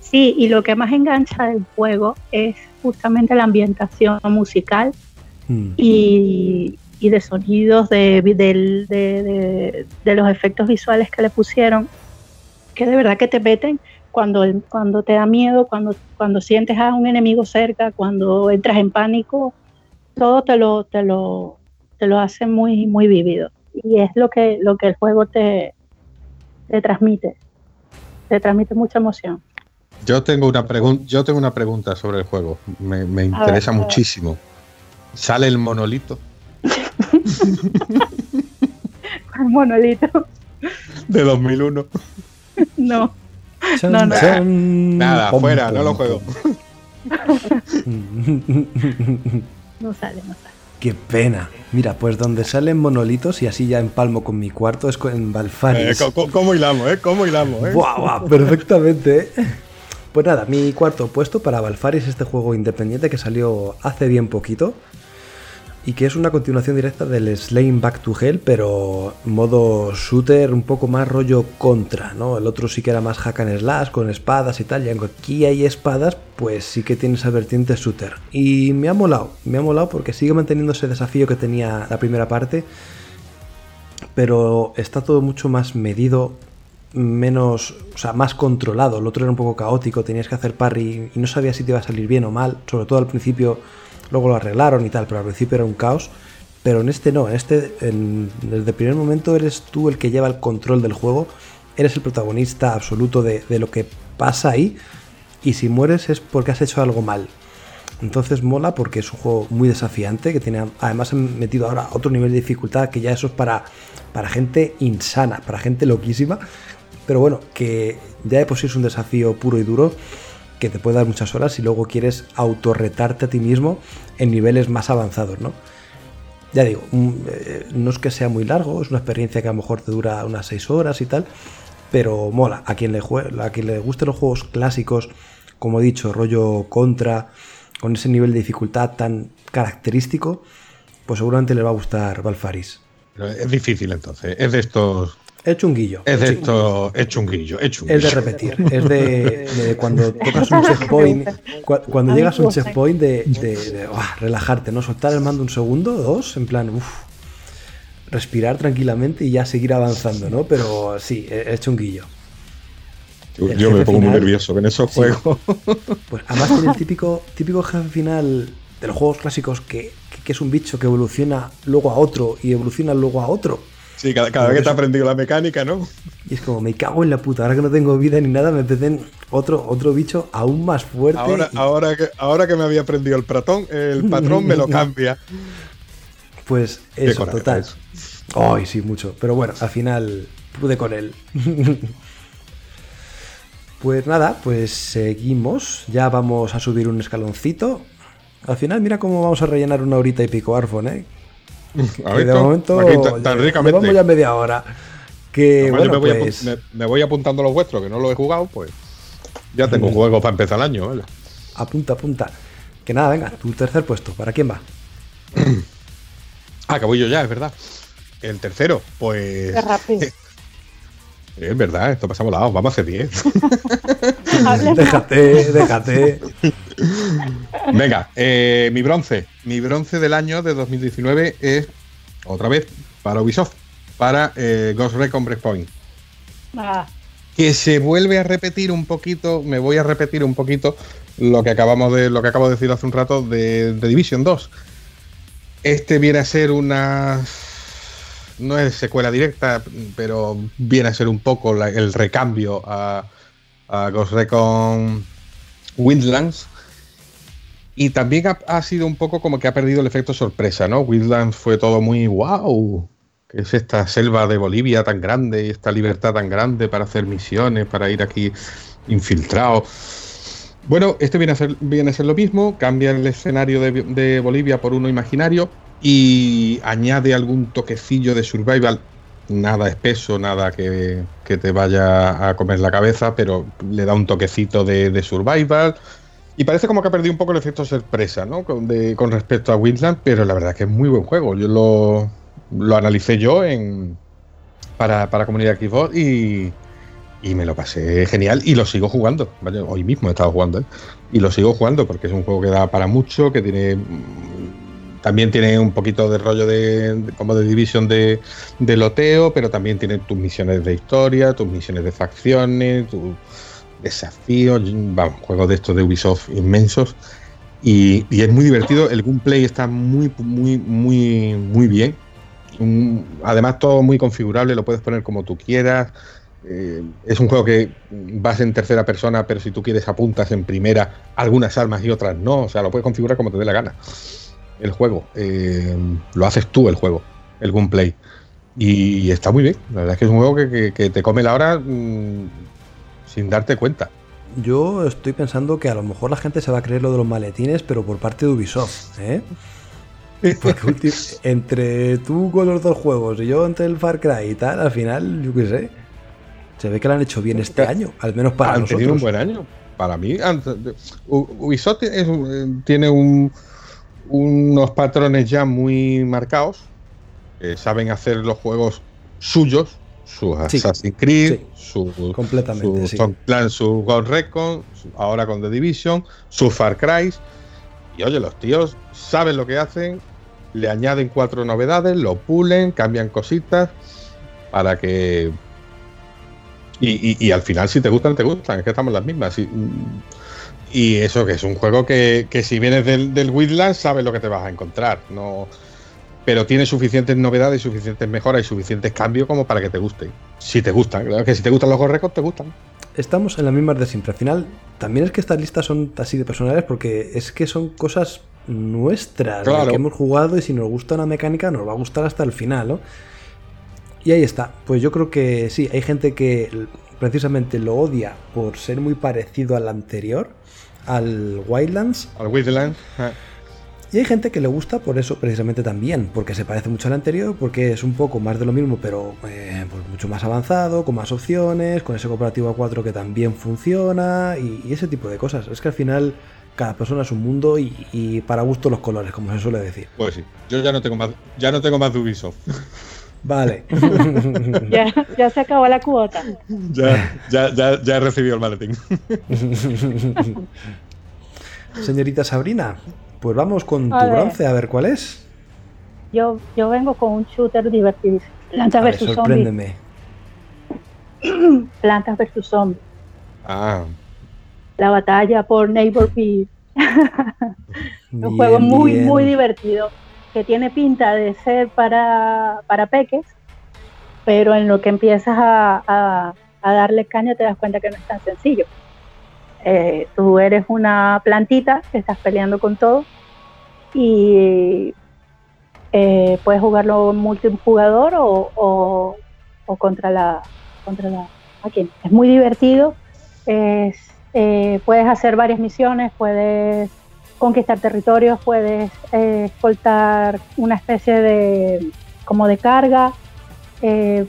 Sí, y lo que más engancha del juego es justamente la ambientación musical Mm. y, y de sonidos, de, de- de- de los efectos visuales que le pusieron, que de verdad que te meten cuando, cuando te da miedo, cuando, cuando sientes a un enemigo cerca, cuando entras en pánico, todo te lo, te lo, te lo hace muy, muy vívido. Y es lo que, lo que el juego te, te transmite. Te transmite mucha emoción. Yo tengo una pregunta, yo tengo una pregunta sobre el juego. Me, me interesa ver. muchísimo. ¿Sale el monolito El monolito. de 2001? No. Chan, No, no. chan. Nada, Pom, fuera, pom, no lo juego. No sale, no sale. Qué pena. Mira, pues donde salen monolitos y así ya empalmo con mi cuarto es con- en Eh, Balfaris. ¿cómo, cómo hilamos, eh? ¿Cómo hilamos, eh? Buah, buah, perfectamente. ¿eh? Pues nada, mi cuarto puesto para Balfaris es este juego independiente que salió hace bien poquito y que es una continuación directa del Slaying Back to Hell, pero modo shooter un poco más rollo contra, ¿no? El otro sí que era más hack and slash con espadas y tal, y aunque aquí hay espadas, pues sí que tiene esa vertiente shooter. Y me ha molado, me ha molado porque sigue manteniendo ese desafío que tenía la primera parte, pero está todo mucho más medido, menos, o sea, más controlado. El otro era un poco caótico, tenías que hacer parry y no sabías si te iba a salir bien o mal, sobre todo al principio, luego lo arreglaron y tal, pero al principio era un caos. Pero en este no, en este, en- desde el primer momento eres tú el que lleva el control del juego, eres el protagonista absoluto de, de lo que pasa ahí, y si mueres es porque has hecho algo mal. Entonces mola porque es un juego muy desafiante, que tiene además han metido ahora otro nivel de dificultad que ya eso es para, para gente insana, para gente loquísima. Pero bueno, que ya de por sí es un desafío puro y duro que te puede dar muchas horas y luego quieres autorretarte a ti mismo en niveles más avanzados, ¿no? Ya digo, mm, eh, no es que sea muy largo, es una experiencia que a lo mejor te dura unas 6 horas y tal, pero mola. A quien le, jue- a quien le gusten los juegos clásicos, como he dicho, rollo contra, con ese nivel de dificultad tan característico, pues seguramente le va a gustar Valfaris. Es difícil entonces. Es de estos. Es chunguillo. Es de sí. estos. Es chunguillo. Es chunguillo. Es de repetir, es de, de cuando (laughs) tocas un checkpoint, cua- cuando llegas a un checkpoint de, de- de, uah, relajarte, ¿no? Soltar el mando un segundo, dos, en plan, uff, respirar tranquilamente y ya seguir avanzando, ¿no? Pero sí, es chunguillo. Yo, el yo me pongo muy nervioso con esos Sí. juegos. (laughs) Pues además tiene el típico, típico jefe final de los juegos clásicos que, que- que es un bicho que evoluciona luego a otro y evoluciona luego a otro. Sí, cada, cada vez que te has aprendido la mecánica, ¿no? Y es como, me cago en la puta, ahora que no tengo vida ni nada, me piden otro, otro bicho aún más fuerte. Ahora, y- ahora, que, ahora que me había aprendido el patrón, el patrón me lo (laughs) cambia. Pues eso, total. Ay, sí, mucho. Pero bueno, al final pude con él. (laughs) pues nada, pues seguimos. Ya vamos a subir un escaloncito. Al final, mira cómo vamos a rellenar una horita y pico Arfon, ¿eh? (laughs) De to- momento aquí tan- tan ya- ricamente. llevamos ya media hora. Que Además, yo bueno, me, voy pues me- me voy apuntando los vuestros, que no los he jugado, pues ya tengo juegos para empezar el año, ¿vale? apunta, apunta. Que nada, venga, tu tercer puesto. ¿Para quién va? (clears throat) Ah, que voy yo ya, es verdad. El tercero, pues. Qué rápido. (laughs) Es verdad, esto pasamos lados, vamos a hacer 10. (laughs) Habla- déjate, déjate. (laughs) Venga, eh, mi bronce. Mi bronce del año de 2019 es, otra vez, para Ubisoft, para eh, Ghost Recon Breakpoint. Ah, que se vuelve a repetir un poquito, me voy a repetir un poquito lo que acabamos de lo que acabo de decir hace un rato de, de Division 2. Este viene a ser una no es secuela directa, pero viene a ser un poco la- el recambio a, a Ghost Recon Windlands. Y también ha, sido un poco como que ha perdido el efecto sorpresa, ¿no? Windlands fue todo muy wow. Que es esta selva de Bolivia tan grande y esta libertad tan grande para hacer misiones, para ir aquí infiltrado. Bueno, este viene a ser, viene a ser lo mismo, cambia el escenario de, de Bolivia por uno imaginario y añade algún toquecillo de survival, nada espeso, nada que, que te vaya a comer la cabeza, pero le da un toquecito de survival. Y parece como que ha perdido un poco el efecto sorpresa, ¿no? Con, de- con respecto a Windland, pero la verdad que es muy buen juego. Yo lo, lo analicé yo en, para, para comunidad Xbox y, y me lo pasé genial y lo sigo jugando. Hoy mismo he estado jugando ¿eh? y lo sigo jugando porque es un juego que da para mucho, que tiene también tiene un poquito de rollo de, como de división de, de loteo, pero también tiene tus misiones de historia, tus misiones de facciones, tus desafíos, vamos, juegos de estos de Ubisoft inmensos. Y, es muy divertido, el gameplay está muy, muy, muy, muy bien. Además, todo muy configurable, lo puedes poner como tú quieras. Eh, es un juego que vas en tercera persona, pero si tú quieres apuntas en primera algunas armas y otras no. O sea, lo puedes configurar como te dé la gana. El juego. eh, lo haces tú el juego, el gameplay. Y está muy bien. La verdad es que es un juego que te come la hora mm, sin darte cuenta. Yo estoy pensando que a lo mejor la gente se va a creer lo de los maletines, pero por parte de Ubisoft, ¿eh? (laughs) Porque entre tú con los dos juegos y yo entre el Far Cry y tal, al final, yo qué sé. Se ve que lo han hecho bien este año, al menos para han nosotros. tenido un buen año. Para mí, Ubisoft es un- tiene un- unos patrones ya muy marcados. saben hacer los juegos suyos, su Sí. Assassin's Creed, su, Completamente, su sí. Tom Recon, su- ahora con The Division, su Far Cry. Y oye, los tíos saben lo que hacen, le añaden cuatro novedades, lo pulen, cambian cositas para que. Y, y- y al final, si te gustan, te gustan, es que estamos las mismas. Y, y eso que es un juego que, que si vienes del, del sabes lo que te vas a encontrar. No, pero tiene suficientes novedades, suficientes mejoras y suficientes cambios como para que te guste. Si te gustan, claro que si te gustan los Ghost Recon, te gustan. Estamos en las mismas de siempre. Al final, también es que estas listas son así de personales porque es que son cosas nuestras que hemos jugado y si nos gusta una mecánica nos va a gustar hasta el final, ¿no? Y ahí está. Pues yo creo que sí, hay gente que precisamente lo odia por ser muy parecido al anterior, al Wildlands, Al Wildlands. eh. Y hay gente que le gusta por eso precisamente también, porque se parece mucho al anterior, porque es un poco más de lo mismo, pero eh, pues mucho más avanzado, con más opciones, con ese cooperativo a 4 que también funciona y, y ese tipo de cosas. Es que al final cada persona es un mundo y, y para gusto los colores, como se suele decir. Pues sí, yo ya no tengo más, ya no tengo más de Ubisoft. Vale. (laughs) Ya, ya se acabó la cuota. ya, ya, ya, ya he recibido el maletín. (laughs) Señorita Sabrina, pues vamos con tu ver. bronce a ver cuál es. Yo, yo vengo con un shooter divertidísimo. Plantas ver, vs zombies. sorpréndeme. (clears throat) Plantas vs zombies. Ah, La batalla por Neighbor Peace. (laughs) Un Bien, juego muy, bien. muy divertido. Que tiene pinta de ser para, para peques. Pero en lo que empiezas a, a- a darle caña te das cuenta que no es tan sencillo. Eh, tú eres una plantita que estás peleando con todo. Y eh, puedes jugarlo multijugador o, o, o contra la contra la máquina. Es muy divertido. Eh, puedes hacer varias misiones, puedes conquistar territorios, puedes escoltar una especie de como de carga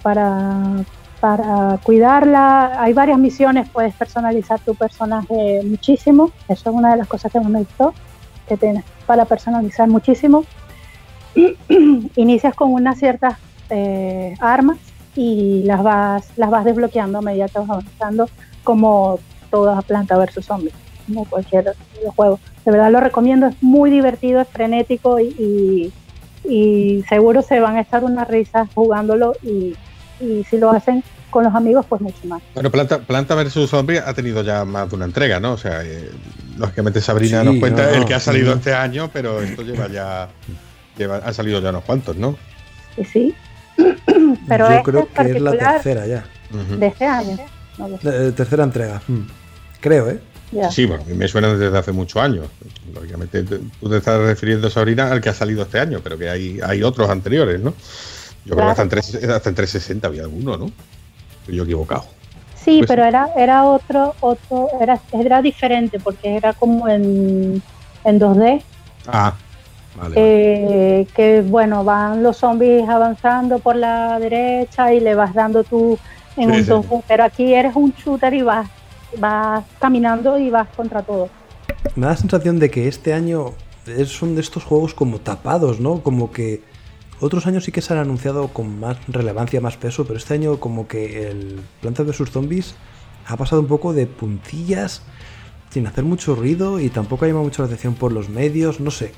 para, para cuidarla. Hay varias misiones, puedes personalizar tu personaje muchísimo. Eso es una de las cosas que más me gustó, que tienes para personalizar muchísimo. (clears throat) Inicias con unas ciertas eh, armas y las vas, las vas desbloqueando a medida que vas avanzando, como toda planta versus zombies, como cualquier videojuego. De verdad lo recomiendo, es muy divertido, es frenético y, y, y seguro se van a echar unas risas jugándolo y, y si lo hacen con los amigos, pues mucho más. Bueno, Planta, Planta vs Zombie ha tenido ya más de una entrega, ¿no? O sea, eh, lógicamente Sabrina Sí, nos cuenta no, el que ha salido este año, pero esto lleva ya. Lleva, ha salido ya unos cuantos, ¿no? Y sí. (coughs) Pero Yo este creo que es la tercera ya. De este año. No lo sé, Eh, tercera entrega. Mm. Creo, ¿eh? ya. Sí, bueno, me suena desde hace muchos años. Lógicamente, te- tú te estás refiriendo, Sabrina, al que ha salido este año, pero que hay, hay otros anteriores, ¿no? Yo creo que hasta en, 3, hasta en 360 había alguno, ¿no? Estoy yo equivocado. Sí, Pues- pero era, era otro, otro, era, era diferente porque era como en, en 2D, Ah, vale. eh, que bueno, van los zombies avanzando por la derecha y le vas dando tú en Sí, un sí. 2D, pero aquí eres un shooter y vas, vas caminando y vas contra todo. Me da la sensación de que este año es- son de estos juegos como tapados, ¿no? Como que otros años sí que se han anunciado con más relevancia, más peso, pero este año como que el Planta vs Zombies ha pasado un poco de puntillas sin hacer mucho ruido y tampoco ha llamado mucho la atención por los medios, no sé.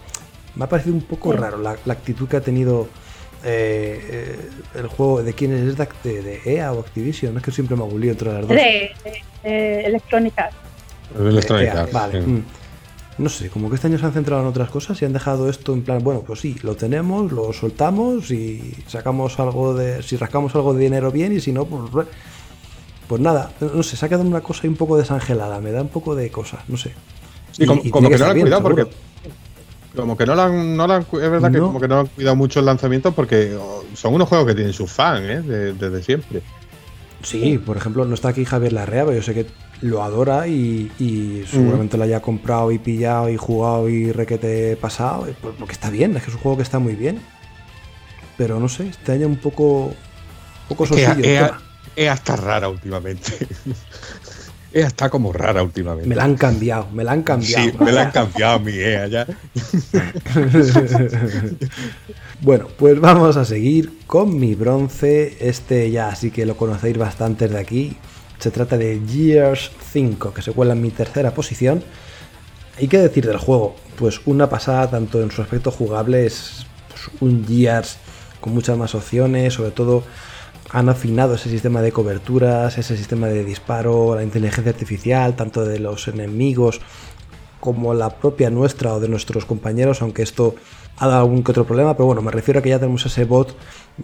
Me ha parecido un poco Sí. raro la, la actitud que ha tenido eh, eh, el juego de quién es, ¿Es de, de, de EA o Activision, es que siempre me hago un lío entre las dos. De, de- de Electronic Arts. El Electronic Eh, Arts, vale. sí. mm. No sé, como que este año se han centrado en otras cosas y han dejado esto en plan, bueno, pues sí, lo tenemos, lo soltamos y sacamos algo de. Si rascamos algo de dinero bien y si no, pues. re- Pues nada, no sé, se ha quedado una cosa un poco desangelada, me da un poco de cosa, no sé. Sí, Y- como, y como tiene que no estar han cuidado seguro. porque. Como que no lo han, no han Es verdad que como que no han cuidado mucho el lanzamiento porque oh, son unos juegos que tienen sus fans, ¿eh? De- Desde siempre. Sí, por ejemplo, no está aquí Javier Larrea, pero yo sé que lo adora y, y seguramente lo haya comprado y pillado y jugado y requete pasado, eh, por- porque está bien, es que es un juego que está muy bien. Pero no sé, este año un poco. Un poco sosillo. EA, tema. EA está rara últimamente. (laughs) EA está como rara últimamente. Me la han cambiado, me la han cambiado. Sí, me la han cambiado mi EA ya. Bueno, pues vamos a seguir con mi bronce. Este ya sí que lo conocéis bastante de aquí. Se trata de Gears 5, que se cuela en mi tercera posición. ¿Y qué decir del juego? Pues una pasada tanto en su aspecto jugable, es pues, un Gears con muchas más opciones, sobre todo han afinado ese sistema de coberturas, ese sistema de disparo, la inteligencia artificial, tanto de los enemigos como la propia nuestra o de nuestros compañeros, aunque esto ha dado algún que otro problema, pero bueno, me refiero a que ya tenemos ese bot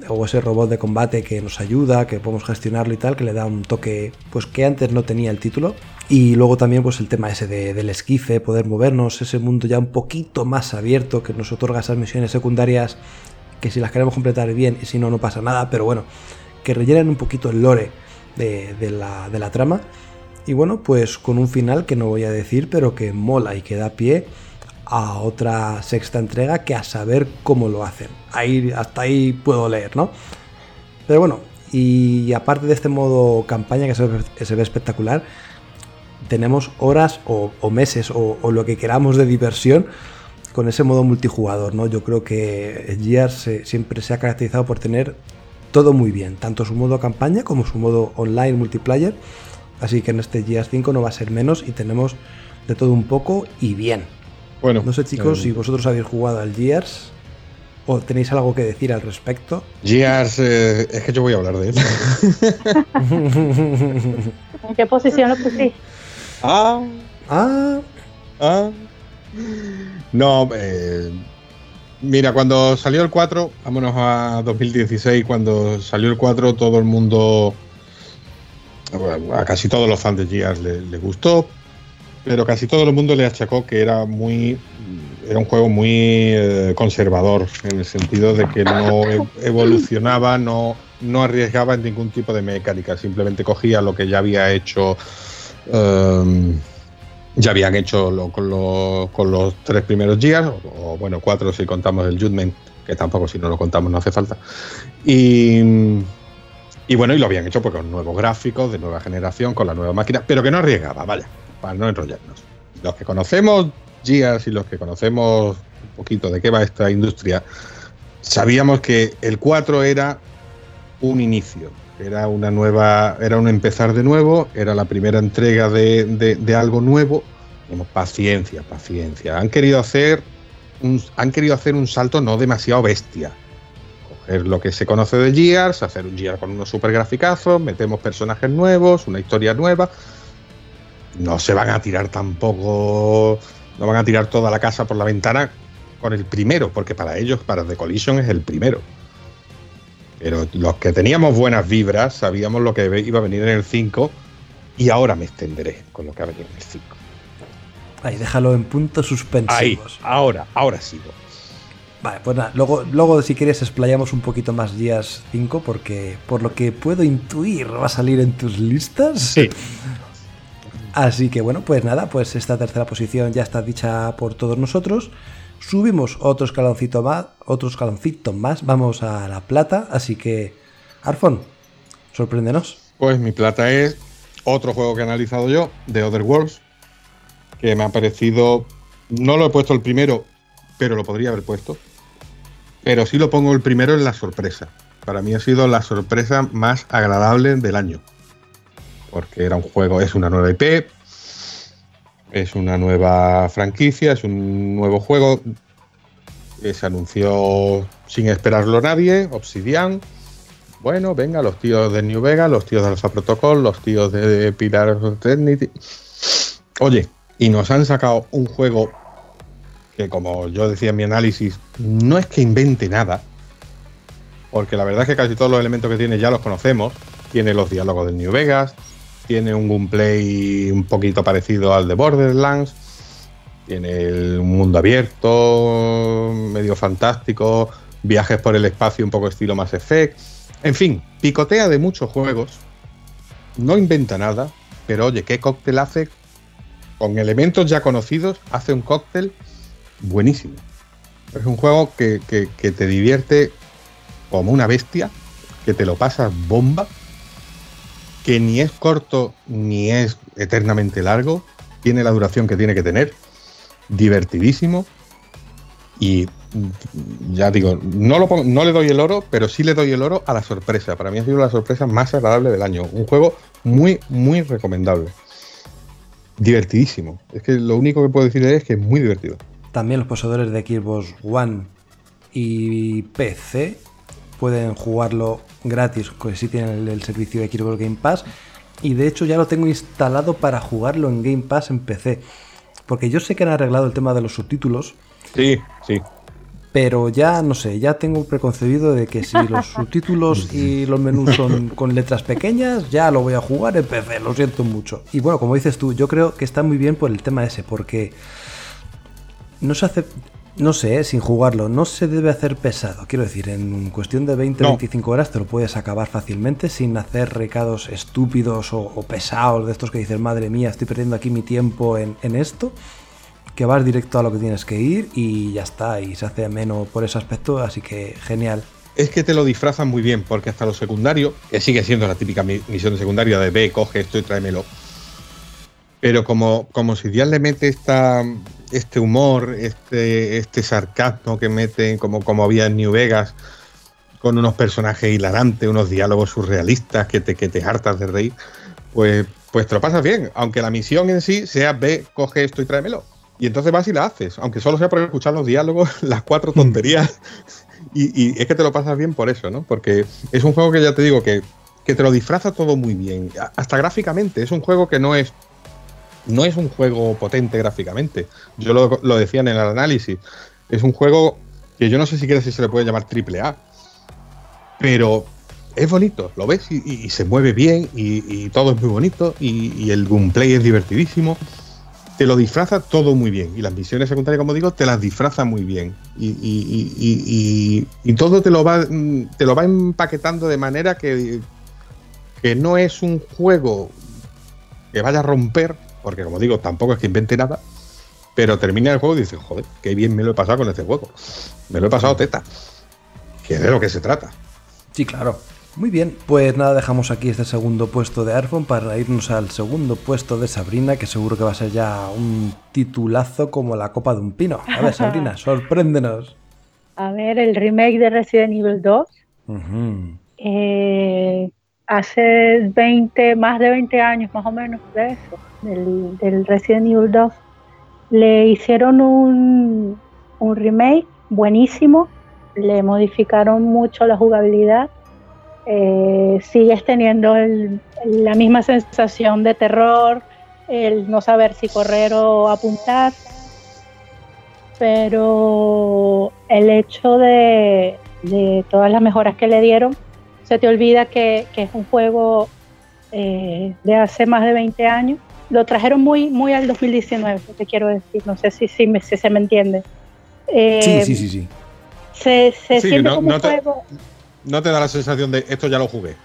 o ese robot de combate que nos ayuda, que podemos gestionarlo y tal, que le da un toque pues que antes no tenía el título. Y luego también pues el tema ese de- del esquife, poder movernos, ese mundo ya un poquito más abierto que nos otorga esas misiones secundarias que si las queremos completar bien y si no, no pasa nada, pero bueno, que rellenan un poquito el lore de, la, de la trama. Y bueno, pues con un final que no voy a decir, pero que mola y que da pie a otra sexta entrega que a saber cómo lo hacen. Ahí, hasta ahí puedo leer, ¿no? Pero bueno, y aparte de este modo campaña que se ve, espectacular, tenemos horas o, meses o, o lo que queramos de diversión con ese modo multijugador, ¿no? Yo creo que Gears se- siempre se ha caracterizado por tener todo muy bien, tanto su modo campaña como su modo online multiplayer. Así que en este Gears 5 no va a ser menos y tenemos de todo un poco y bien. Bueno, No sé chicos eh, si vosotros habéis jugado al Gears o tenéis algo que decir al respecto. Gears, eh, es que yo voy a hablar de él. ¿En qué posición lo pusiste? ah, ah, ah. No, eh, mira, cuando salió el 4, vámonos a 2016, cuando salió el 4 todo el mundo, bueno, a casi todos los fans de Gears le, le gustó, pero casi todo el mundo le achacó que era muy, era un juego muy eh, conservador, en el sentido de que no (laughs) evolucionaba, no, no arriesgaba en ningún tipo de mecánica, simplemente cogía lo que ya había hecho. em, ya habían hecho lo- con, lo- con los tres primeros Gears, o, bueno, cuatro si contamos el Judgment, que tampoco si no lo contamos no hace falta. Y, y bueno, y lo habían hecho pues, con nuevos gráficos, de nueva generación, con la nueva máquina, pero que no arriesgaba, vaya, para no enrollarnos. Los que conocemos Gears y los que conocemos un poquito de qué va esta industria, sabíamos que el 4 era un inicio, era una nueva, era un empezar de nuevo, era la primera entrega de, de- algo nuevo. Digamos, paciencia, paciencia. Han querido hacer un, han querido hacer un salto no demasiado bestia. coger lo que se conoce de Gears, hacer un Gears con unos super graficazos, metemos personajes nuevos, una historia nueva. No se van a tirar tampoco, no van a tirar toda la casa por la ventana con el primero, porque para ellos, para The Collision es el primero. Pero los que teníamos buenas vibras sabíamos lo que iba a venir en el 5 y ahora me extenderé con lo que ha venido en el 5. Ahí, déjalo en puntos Ahí, suspensivos. ahora, ahora sigo. Vale, pues nada, luego, luego si quieres explayamos un poquito más días 5 porque por lo que puedo intuir va a salir en tus listas. Sí. Así que bueno, pues nada, pues esta tercera posición ya está dicha por todos nosotros. Subimos otro escaloncito más, otro escaloncito más, vamos a la plata, así que Arfon, sorpréndenos. Pues mi plata es otro juego que he analizado yo, The Other Worlds, que me ha parecido. No lo he puesto el primero, pero lo podría haber puesto. Pero sí lo pongo el primero en la sorpresa. Para mí ha sido la sorpresa más agradable del año. Porque era un juego, es una nueva IP, es una nueva franquicia, es un nuevo juego que se anunció sin esperarlo nadie, Obsidian. Bueno, venga, los tíos de New Vegas, los tíos de Alpha Protocol, los tíos de Pilar Eternity. Oye, y nos han sacado un juego que, como yo decía en mi análisis, no es que invente nada, porque la verdad es que casi todos los elementos que tiene ya los conocemos. Tiene los diálogos del New Vegas, tiene un gameplay un poquito parecido al de Borderlands, tiene el mundo abierto, medio fantástico, viajes por el espacio un poco estilo Mass Effect. En fin, picotea de muchos juegos, no inventa nada, pero oye, ¿qué cóctel hace? Con elementos ya conocidos, hace un cóctel buenísimo. Es un juego que- que te divierte como una bestia, que te lo pasas bomba, que ni es corto ni es eternamente largo, tiene la duración que tiene que tener, divertidísimo y ya digo, no le doy el oro, pero sí le doy el oro a la sorpresa. Para mí ha sido la sorpresa más agradable del año. Un juego muy, muy recomendable. Divertidísimo. Es que lo único que puedo decir es que es muy divertido. También los poseedores de Xbox One y PC pueden jugarlo gratis, que sí tienen el, el servicio de Xbox Game Pass. Y de hecho ya lo tengo instalado para jugarlo en Game Pass en PC. Porque yo sé que han arreglado el tema de los subtítulos, Sí, sí. pero ya no sé, ya tengo preconcebido de que si los (laughs) subtítulos y los menús son con letras pequeñas, ya lo voy a jugar en PC, lo siento mucho. Y bueno, como dices tú, yo creo que está muy bien por el tema ese, porque no se hace, no sé, eh, sin jugarlo, no se debe hacer pesado. Quiero decir, en cuestión de 20-25 horas te lo puedes acabar fácilmente sin hacer recados estúpidos o, o pesados de estos que dices, madre mía, estoy perdiendo aquí mi tiempo en, en esto. Que vas directo a lo que tienes que ir y ya está, y se hace ameno por ese aspecto, así que genial. Es que te lo disfrazan muy bien, porque hasta lo secundario, que sigue siendo la típica mi- misión de secundaria de ve, coge esto y tráemelo. Pero como, como si Dios le mete esta, este humor, este, este sarcasmo que mete, como, como había en New Vegas, con unos personajes hilarantes, unos diálogos surrealistas que te, que te hartas de reír, pues, pues te lo pasas bien. Aunque la misión en sí sea ve, coge esto y tráemelo. Y entonces vas y la haces, aunque solo sea por escuchar los diálogos, (laughs) las cuatro tonterías. Y, y es que te lo pasas bien por eso, ¿no? Porque es un juego que ya te digo que, que te lo disfraza todo muy bien. Hasta gráficamente. Es un juego que no es. No es un juego potente gráficamente. Yo lo, lo decía en el análisis. Es un juego que yo no sé siquiera si se le puede llamar triple A. Pero es bonito, lo ves y, se mueve bien y, todo es muy bonito y, el gameplay es divertidísimo. Te lo disfraza todo muy bien y las misiones secundarias, como digo, te las disfraza muy bien y todo te lo va mm, te lo va empaquetando de manera que, que no es un juego que vaya a romper, porque como digo, tampoco es que invente nada, pero termina el juego y dices, joder, qué bien me lo he pasado con este juego. Me lo he pasado teta. Que es de lo que se trata. Sí, claro. Muy bien, pues nada, dejamos aquí este segundo puesto de Arfon para irnos al segundo puesto de Sabrina, que seguro que va a ser ya un titulazo como la copa de un pino. A ver, Sabrina, (laughs) sorpréndenos. A ver, el remake de Resident Evil 2. Ujú. eh, hace 20, más de 20 años más o menos de eso, del, Resident Evil 2, le hicieron un, remake buenísimo, le modificaron mucho la jugabilidad. Eh, sigues teniendo la misma sensación de terror, el no saber si correr o apuntar, pero el hecho de todas las mejoras que le dieron, se te olvida que, que es un juego eh, de hace más de 20 años. Lo trajeron muy, muy al 2019, te quiero decir, no sé si, si, me- si se me entiende. Eh, Sí, sí, sí, sí. Se, se Sí, siente no- como no un te- juego. No te da la sensación de esto ya lo jugué.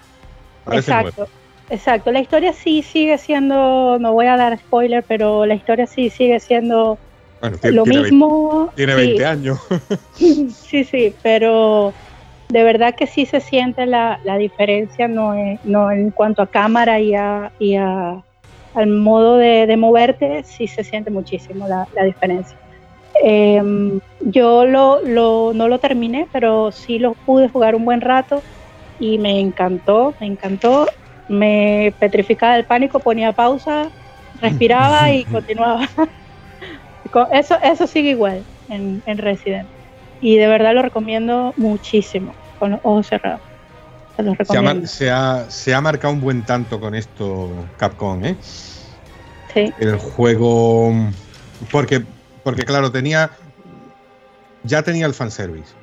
Parece nuevo. Exacto, exacto. La historia sí sigue siendo, no voy a dar spoiler, pero la historia sí sigue siendo Bueno, tiene, lo tiene 20 mismo. tiene sí, 20 años. (laughs) Sí, sí, pero de verdad que sí se siente la, la diferencia, no, es- no en cuanto a cámara y, a, y a- al modo de, de moverte, sí se siente muchísimo la, la diferencia. Em, yo lo, lo- no lo terminé, pero sí lo pude jugar un buen rato y me encantó, me encantó. Me petrificaba del pánico, ponía pausa, respiraba y (laughs) continuaba. (laughs) Co- Eso, eso sigue igual en, en Resident. Y de verdad lo recomiendo muchísimo, con los ojos cerrados. Se los Se ha, se ha- se ha marcado un buen tanto con esto Capcom, ¿eh? Sí, El juego. Porque, porque claro, tenía. Ya tenía el fanservice.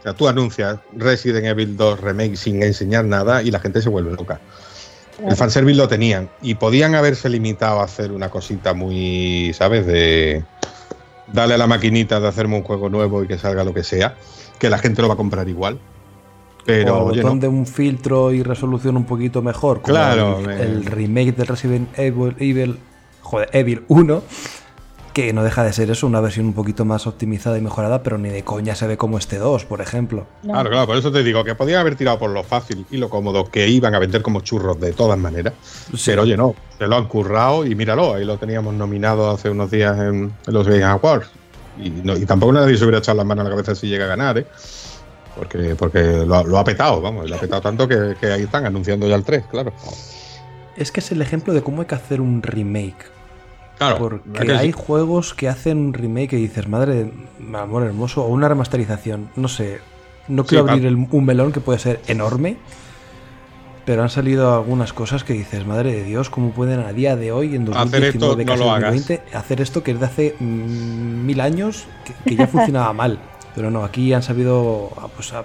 O sea, tú anuncias Resident Evil 2 Remake sin enseñar nada y la gente se vuelve loca. El fanservice lo tenían y podían haberse limitado a hacer una cosita muy, ¿sabes? De darle a la maquinita de hacerme un juego nuevo y que salga lo que sea, que la gente lo va a comprar igual. Pero, o botón no. de un filtro y resolución un poquito mejor. como Claro, el, me- el remake del Resident Evil, Evil, joder, Evil 1, que no deja de ser eso, una versión un poquito más optimizada y mejorada, pero ni de coña se ve como este 2, por ejemplo. No. Claro, claro, por eso te digo que podían haber tirado por lo fácil y lo cómodo que iban a vender como churros de todas maneras. Sí. Pero oye, no, se lo han currado y míralo, ahí lo teníamos nominado hace unos días en, en los Game Awards. Y, no- y tampoco nadie se hubiera echado las manos a la cabeza si llega a ganar, ¿eh? Porque, porque lo, ha- lo ha petado, vamos, lo ha petado tanto que, que ahí están anunciando ya el 3, claro. Es que es el ejemplo de cómo hay que hacer un remake. Claro, Porque ¿verdad que hay juegos que hacen un remake y dices, madre, amor hermoso, o una remasterización, no sé. No quiero Sí, abrir el- un melón que puede ser enorme, pero han salido algunas cosas que dices, madre de Dios, ¿cómo pueden a día de hoy, en Hacer esto, 2019, no casi hagas. 2020, hacer esto que es de hace mm, mil años, que, que ya funcionaba (laughs) mal? Pero no, aquí han sabido ah, pues, a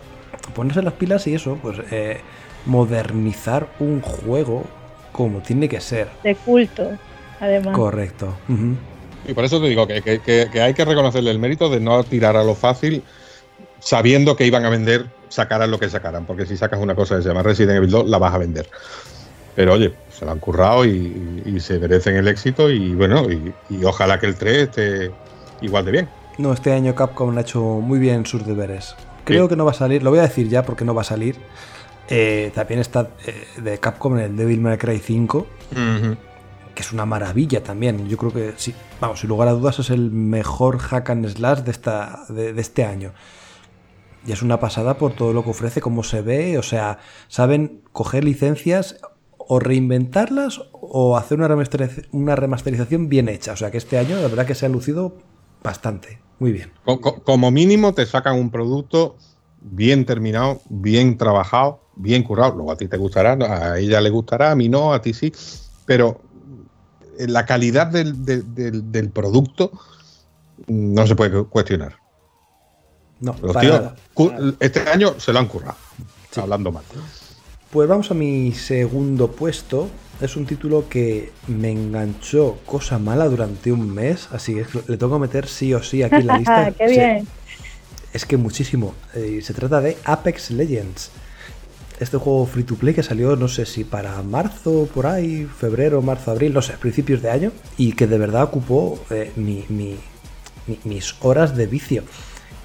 ponerse las pilas y eso, pues eh, modernizar un juego como tiene que ser. De culto, además. Correcto. Y por eso te digo que, que- que- que hay que reconocerle el mérito de no tirar a lo fácil sabiendo que iban a vender, sacaran lo que sacaran, porque si sacas una cosa que se llama Resident Evil 2, la vas a vender. Pero oye, se lo han currado y, y se merecen el éxito y bueno, y, y ojalá que el 3 esté igual de bien. No, este año Capcom ha hecho muy bien sus deberes. Creo Sí. que no va a salir, lo voy a decir ya porque no va a salir. Eh, también está eh, de Capcom el Devil May Cry 5, que es una maravilla también. Yo creo que sí, vamos, sin lugar a dudas es el mejor hack and slash de, esta, de, de este año. Y es una pasada por todo lo que ofrece, cómo se ve, o sea, saben coger licencias o reinventarlas o hacer una, remasteriz- una remasterización bien hecha. O sea que este año la verdad que se ha lucido bastante, muy bien. Co- co- como mínimo te sacan un producto bien terminado, bien trabajado, bien currado. Luego a ti te gustará, a ella le gustará, a mí no, a ti sí. Pero eh, la calidad del, del- del- del producto mm, no se puede cu- cuestionar. No, Los para tíos, nada. cu- este año se lo han currado. Sí. Hablando mal. Pues vamos a mi segundo puesto. Es un título que me enganchó cosa mala durante un mes, así que le tengo que meter sí o sí aquí en la lista. (laughs) ¡Qué Sí, bien! Es que muchísimo. Eh, se trata de Apex Legends. Este juego free to play que salió, no sé si para marzo, por ahí, febrero, marzo, abril, no sé, principios de año, y que de verdad ocupó eh, mi- mi- mi- mis horas de vicio.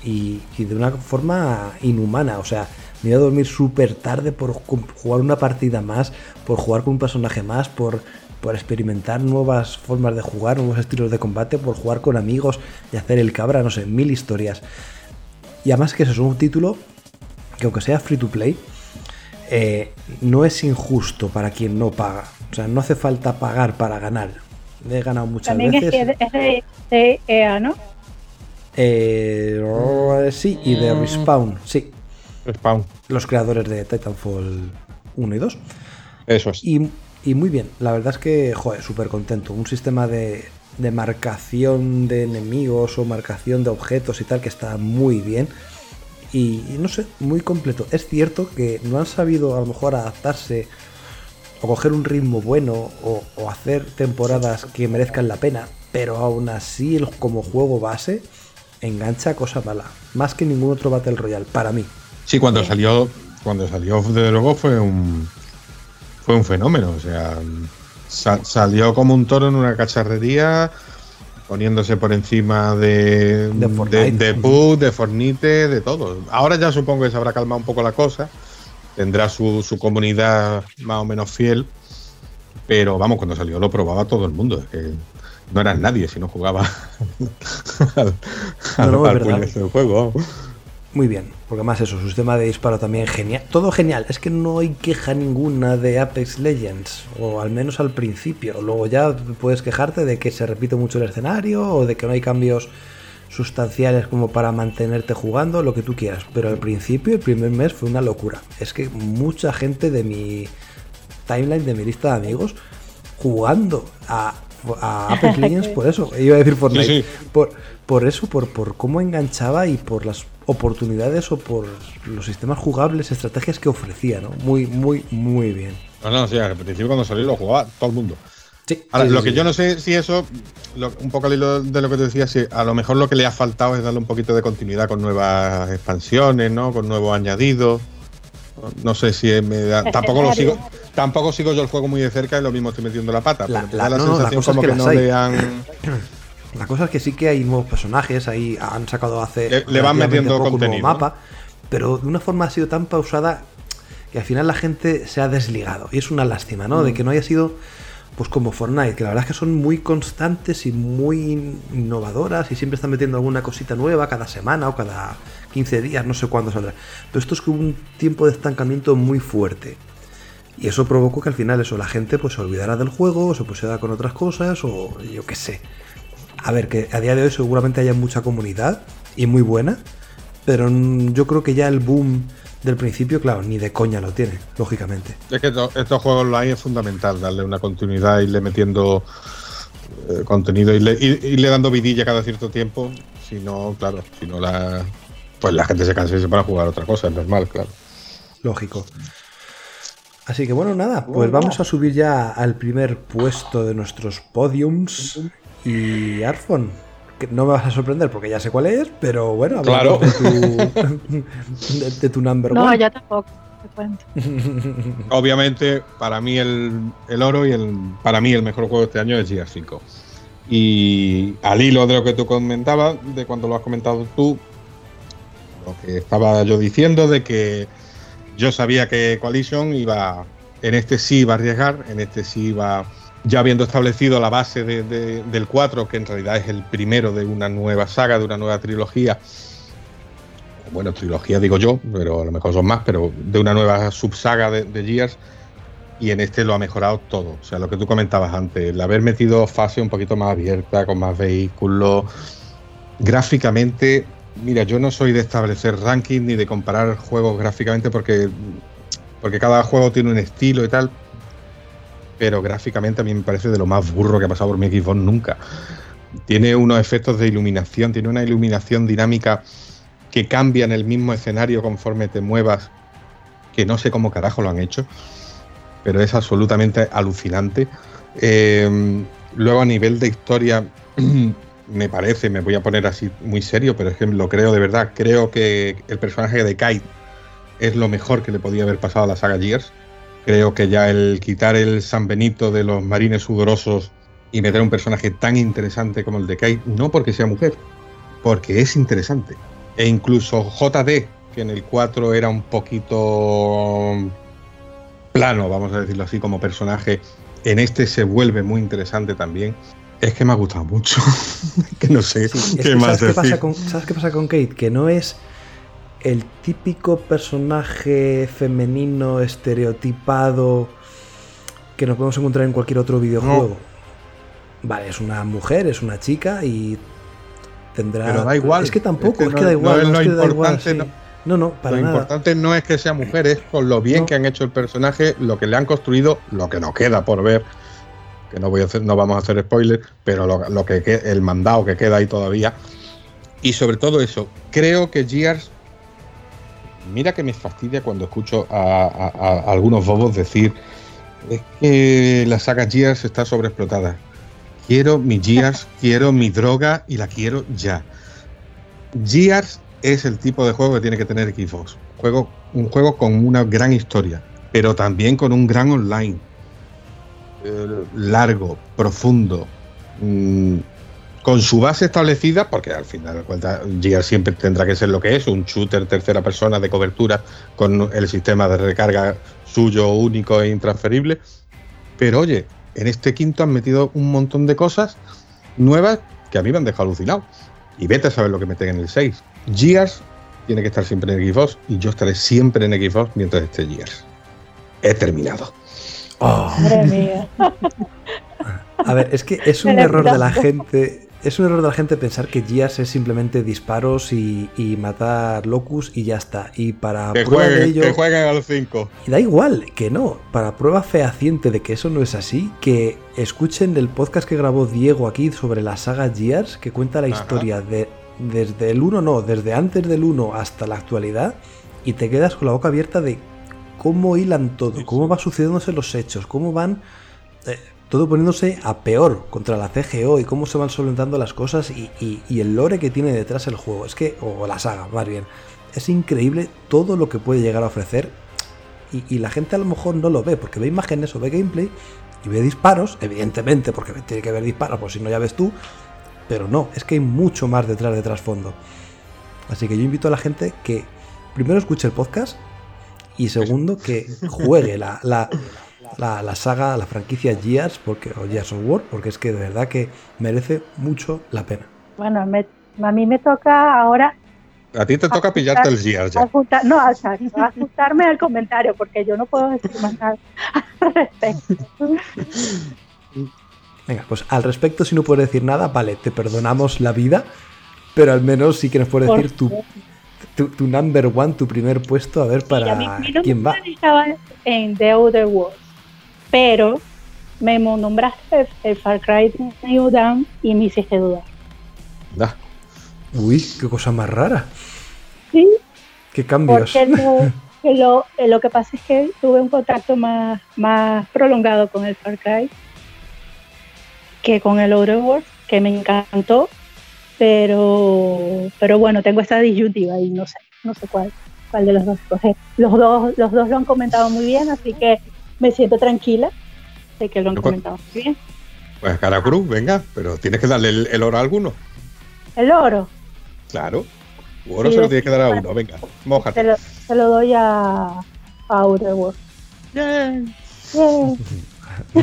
Y, y de una forma inhumana, o sea, me iba a dormir súper tarde por ju- jugar una partida más, por jugar con un personaje más, por, por experimentar nuevas formas de jugar, nuevos estilos de combate, por jugar con amigos y hacer el cabra, no sé, mil historias. Y además que eso es un título que aunque sea free to play, eh, no es injusto para quien no paga. O sea, no hace falta pagar para ganar. He ganado muchas También veces. es de, es de- de EA, ¿no? Eh, sí, y de Respawn, sí. Spawn. Los creadores de Titanfall 1 y 2. Eso es. Y, y muy bien, la verdad es que, joder, súper contento. Un sistema de, de marcación de enemigos o marcación de objetos y tal que está muy bien. Y, no sé, muy completo. Es cierto que no han sabido a lo mejor adaptarse o coger un ritmo bueno o, o hacer temporadas que merezcan la pena, pero aún así como juego base engancha cosa mala. Más que ningún otro Battle Royale, para mí. Sí, cuando salió, cuando salió desde luego fue un fue un fenómeno. O sea, sa- salió como un toro en una cacharrería, poniéndose por encima de De Fortnite. de, de de Fornite, de todo. Ahora ya supongo que se habrá calmado un poco la cosa. Tendrá su, su comunidad más o menos fiel. Pero vamos, cuando salió lo probaba todo el mundo. Es que no eras nadie si no jugaba al, (laughs) al, No, no, juego. Muy bien, porque más eso, su sistema de disparo también genial. Todo genial, es que no hay queja ninguna de Apex Legends, o al menos al principio. Luego ya puedes quejarte de que se repite mucho el escenario o de que no hay cambios sustanciales como para mantenerte jugando, lo que tú quieras. Pero al principio, el primer mes fue una locura. Es que mucha gente de mi timeline, de mi lista de amigos, jugando a, a Apex (laughs) Legends por eso. Iba a decir Fortnite. Sí, sí. Por, por eso, por, por cómo enganchaba y por las oportunidades o por los sistemas jugables, estrategias que ofrecía, ¿no? Muy, muy, muy bien. No, no, sí, al principio cuando salió lo jugaba todo el mundo. Sí, Ahora, sí, lo sí, que sí. yo no sé si eso, lo- un poco al hilo de lo que te decía, si a lo mejor lo que le ha faltado es darle un poquito de continuidad con nuevas expansiones, ¿no? Con nuevos añadidos. No sé si me da, tampoco lo sigo, tampoco sigo yo el juego muy de cerca y lo mismo estoy metiendo la pata. La- pero me la- da la no, no, la sensación es como que no hay. le han (coughs) La cosa es que sí que hay nuevos personajes, ahí han sacado hace. Le- le van metiendo poco nuevo mapa, pero de una forma ha sido tan pausada que al final la gente se ha desligado. Y es una lástima, ¿no? Mm. De que no haya sido. Pues como Fortnite, que la verdad es que son muy constantes y muy innovadoras y siempre están metiendo alguna cosita nueva cada semana o cada 15 días, no sé cuándo saldrá. Pero esto es que hubo un tiempo de estancamiento muy fuerte. Y eso provocó que al final eso, la gente pues se olvidara del juego, o se pusiera con otras cosas, o yo qué sé. A ver, que a día de hoy seguramente haya mucha comunidad y muy buena, pero yo creo que ya el boom del principio, claro, ni de coña lo tiene, lógicamente. Es que to- estos juegos online es fundamental darle una continuidad, irle metiendo eh, contenido, irle, ir- irle dando vidilla cada cierto tiempo. Si no, claro, si no la. Pues la gente se cansa y se para jugar a otra cosa, es normal, claro. Lógico. Así que bueno, nada, pues vamos a subir ya al primer puesto de nuestros podiums. Y Arfon, que no me vas a sorprender porque ya sé cuál es, pero bueno, hablamos de, tu, (laughs) de, de tu number No, one. yo tampoco, te cuento. (laughs) Obviamente, para mí el, el oro y el para mí el mejor juego de este año es Gears 5. Y al hilo de lo que tú comentabas, de cuando lo has comentado tú, lo que estaba yo diciendo de que yo sabía que Coalition iba, en este sí iba a arriesgar, en este sí iba, ya habiendo establecido la base de- de- del 4, que en realidad es el primero de una nueva saga, de una nueva trilogía. Bueno, trilogía digo yo, pero a lo mejor son más, pero de una nueva subsaga de, de Gears. Y en este lo ha mejorado todo. O sea, lo que tú comentabas antes, el haber metido fase un poquito más abierta, con más vehículos. Gráficamente, mira, yo no soy de establecer rankings ni de comparar juegos gráficamente porque, porque cada juego tiene un estilo y tal. Pero gráficamente a mí me parece de lo más burro que ha pasado por mi Xbox nunca. Tiene unos efectos de iluminación, tiene una iluminación dinámica que cambia en el mismo escenario conforme te muevas, que no sé cómo carajo lo han hecho, pero es absolutamente alucinante. Eh, luego a nivel de historia, (clears throat) me parece, me voy a poner así muy serio, pero es que lo creo de verdad, creo que el personaje de Kite es lo mejor que le podía haber pasado a la saga Gears. Creo que ya el quitar el San Benito de los marines sudorosos y meter un personaje tan interesante como el de Kite, no porque sea mujer, porque es interesante. E incluso JD, que en el 4 era un poquito plano, vamos a decirlo así, como personaje, en este se vuelve muy interesante también. Es que me ha gustado mucho. (laughs) que no sé Sí, qué más ¿sabes, qué decir. pasa con, ¿Sabes qué pasa con Kate? Que no es el típico personaje femenino estereotipado que nos podemos encontrar en cualquier otro videojuego. Vale, es una mujer, es una chica y tendrá. Pero da igual. Es que tampoco, es Es que, no- da igual. no es no lo es que da igual, importante, sí. no. No, no, para lo nada. importante no es que sea mujer, es con lo bien que han hecho el personaje, lo que le han construido, lo que nos queda por ver. Que no voy a hacer, no vamos a hacer spoiler, pero lo, lo que- el mandado que queda ahí todavía. Y sobre todo eso, creo que Gears. Mira que me fastidia cuando escucho a, a- a algunos bobos decir es que la saga Gears está sobreexplotada. Quiero mi Gears, (laughs) quiero mi droga y la quiero ya. Gears es el tipo de juego que tiene que tener Xbox. Juego, un juego con una gran historia, pero también con un gran online. Eh, largo, profundo, mm, con su base establecida, porque al final de cuentas Gears siempre tendrá que ser lo que es, un shooter tercera persona de cobertura con el sistema de recarga suyo único e intransferible. Pero oye, en este quinto han metido un montón de cosas nuevas que a mí me han dejado alucinado. Y vete a saber lo que meten en el 6. Gears tiene que estar siempre en Xbox y yo estaré siempre en Xbox mientras esté Gears. He terminado. Oh, Madre mía. (laughs) a ver, es que es un error de la gente. Es un error de la gente pensar que Gears es simplemente disparos y, y matar locus y ya está. Y para Que prueba de jueguen, ello. que jueguen al 5. Y da igual, que no. Para prueba fehaciente de que eso no es así, que escuchen el podcast que grabó Diego aquí sobre la saga Gears, que cuenta la Ajá. historia de desde el 1, no, desde antes del 1 hasta la actualidad, y te quedas con la boca abierta de cómo hilan todo, Sí, cómo va sucediéndose los hechos, cómo van eh, todo poniéndose a peor contra la CGO y cómo se van solventando las cosas y, y- y el lore que tiene detrás el juego. Es que, o la saga, más bien. Es increíble todo lo que puede llegar a ofrecer y, y la gente a lo mejor no lo ve porque ve imágenes o ve gameplay y ve disparos, evidentemente, porque tiene que ver disparos, por si no ya ves tú, pero no, es que hay mucho más detrás de trasfondo. Así que yo invito a la gente que primero escuche el podcast y segundo que (laughs) juegue la, la, la- la saga, la franquicia Gears, porque, o Gears of War, porque es que de verdad que merece mucho la pena. Bueno, me- a mí me toca ahora A ti te toca pillarte el Gears ya. ajustar, no, exacto, ajustarme al comentario porque yo no puedo decir más nada al respecto. Venga, pues al respecto, si no puedes decir nada, vale, te perdonamos la vida, pero al menos sí que nos puedes decir tu, tu, tu number one, tu primer puesto, a ver Y a mí- para mi quién va. estaba en The Other Worlds, pero me nombraste el, el Far Cry New Dawn y me hiciste dudar. Da. Uy, qué cosa más rara. Sí, Qué cambios. porque lo, (laughs) que lo, eh, lo que pasa es que tuve un contacto más, más prolongado con el Far Cry que con el Outer Worlds, que me encantó, pero, pero bueno, tengo esta disyuntiva y no sé, no sé cuál, cuál de los dos escoger. Los dos, los dos lo han comentado muy bien, así que me siento tranquila de que lo han comentado bien. Pues cara cruz, venga, pero tienes que darle el, el oro a alguno. El oro, Claro. Tu oro Sí, se lo es- tienes que dar a uno, venga, se mójate. lo, se lo doy a, a Outer. Sí, (laughs)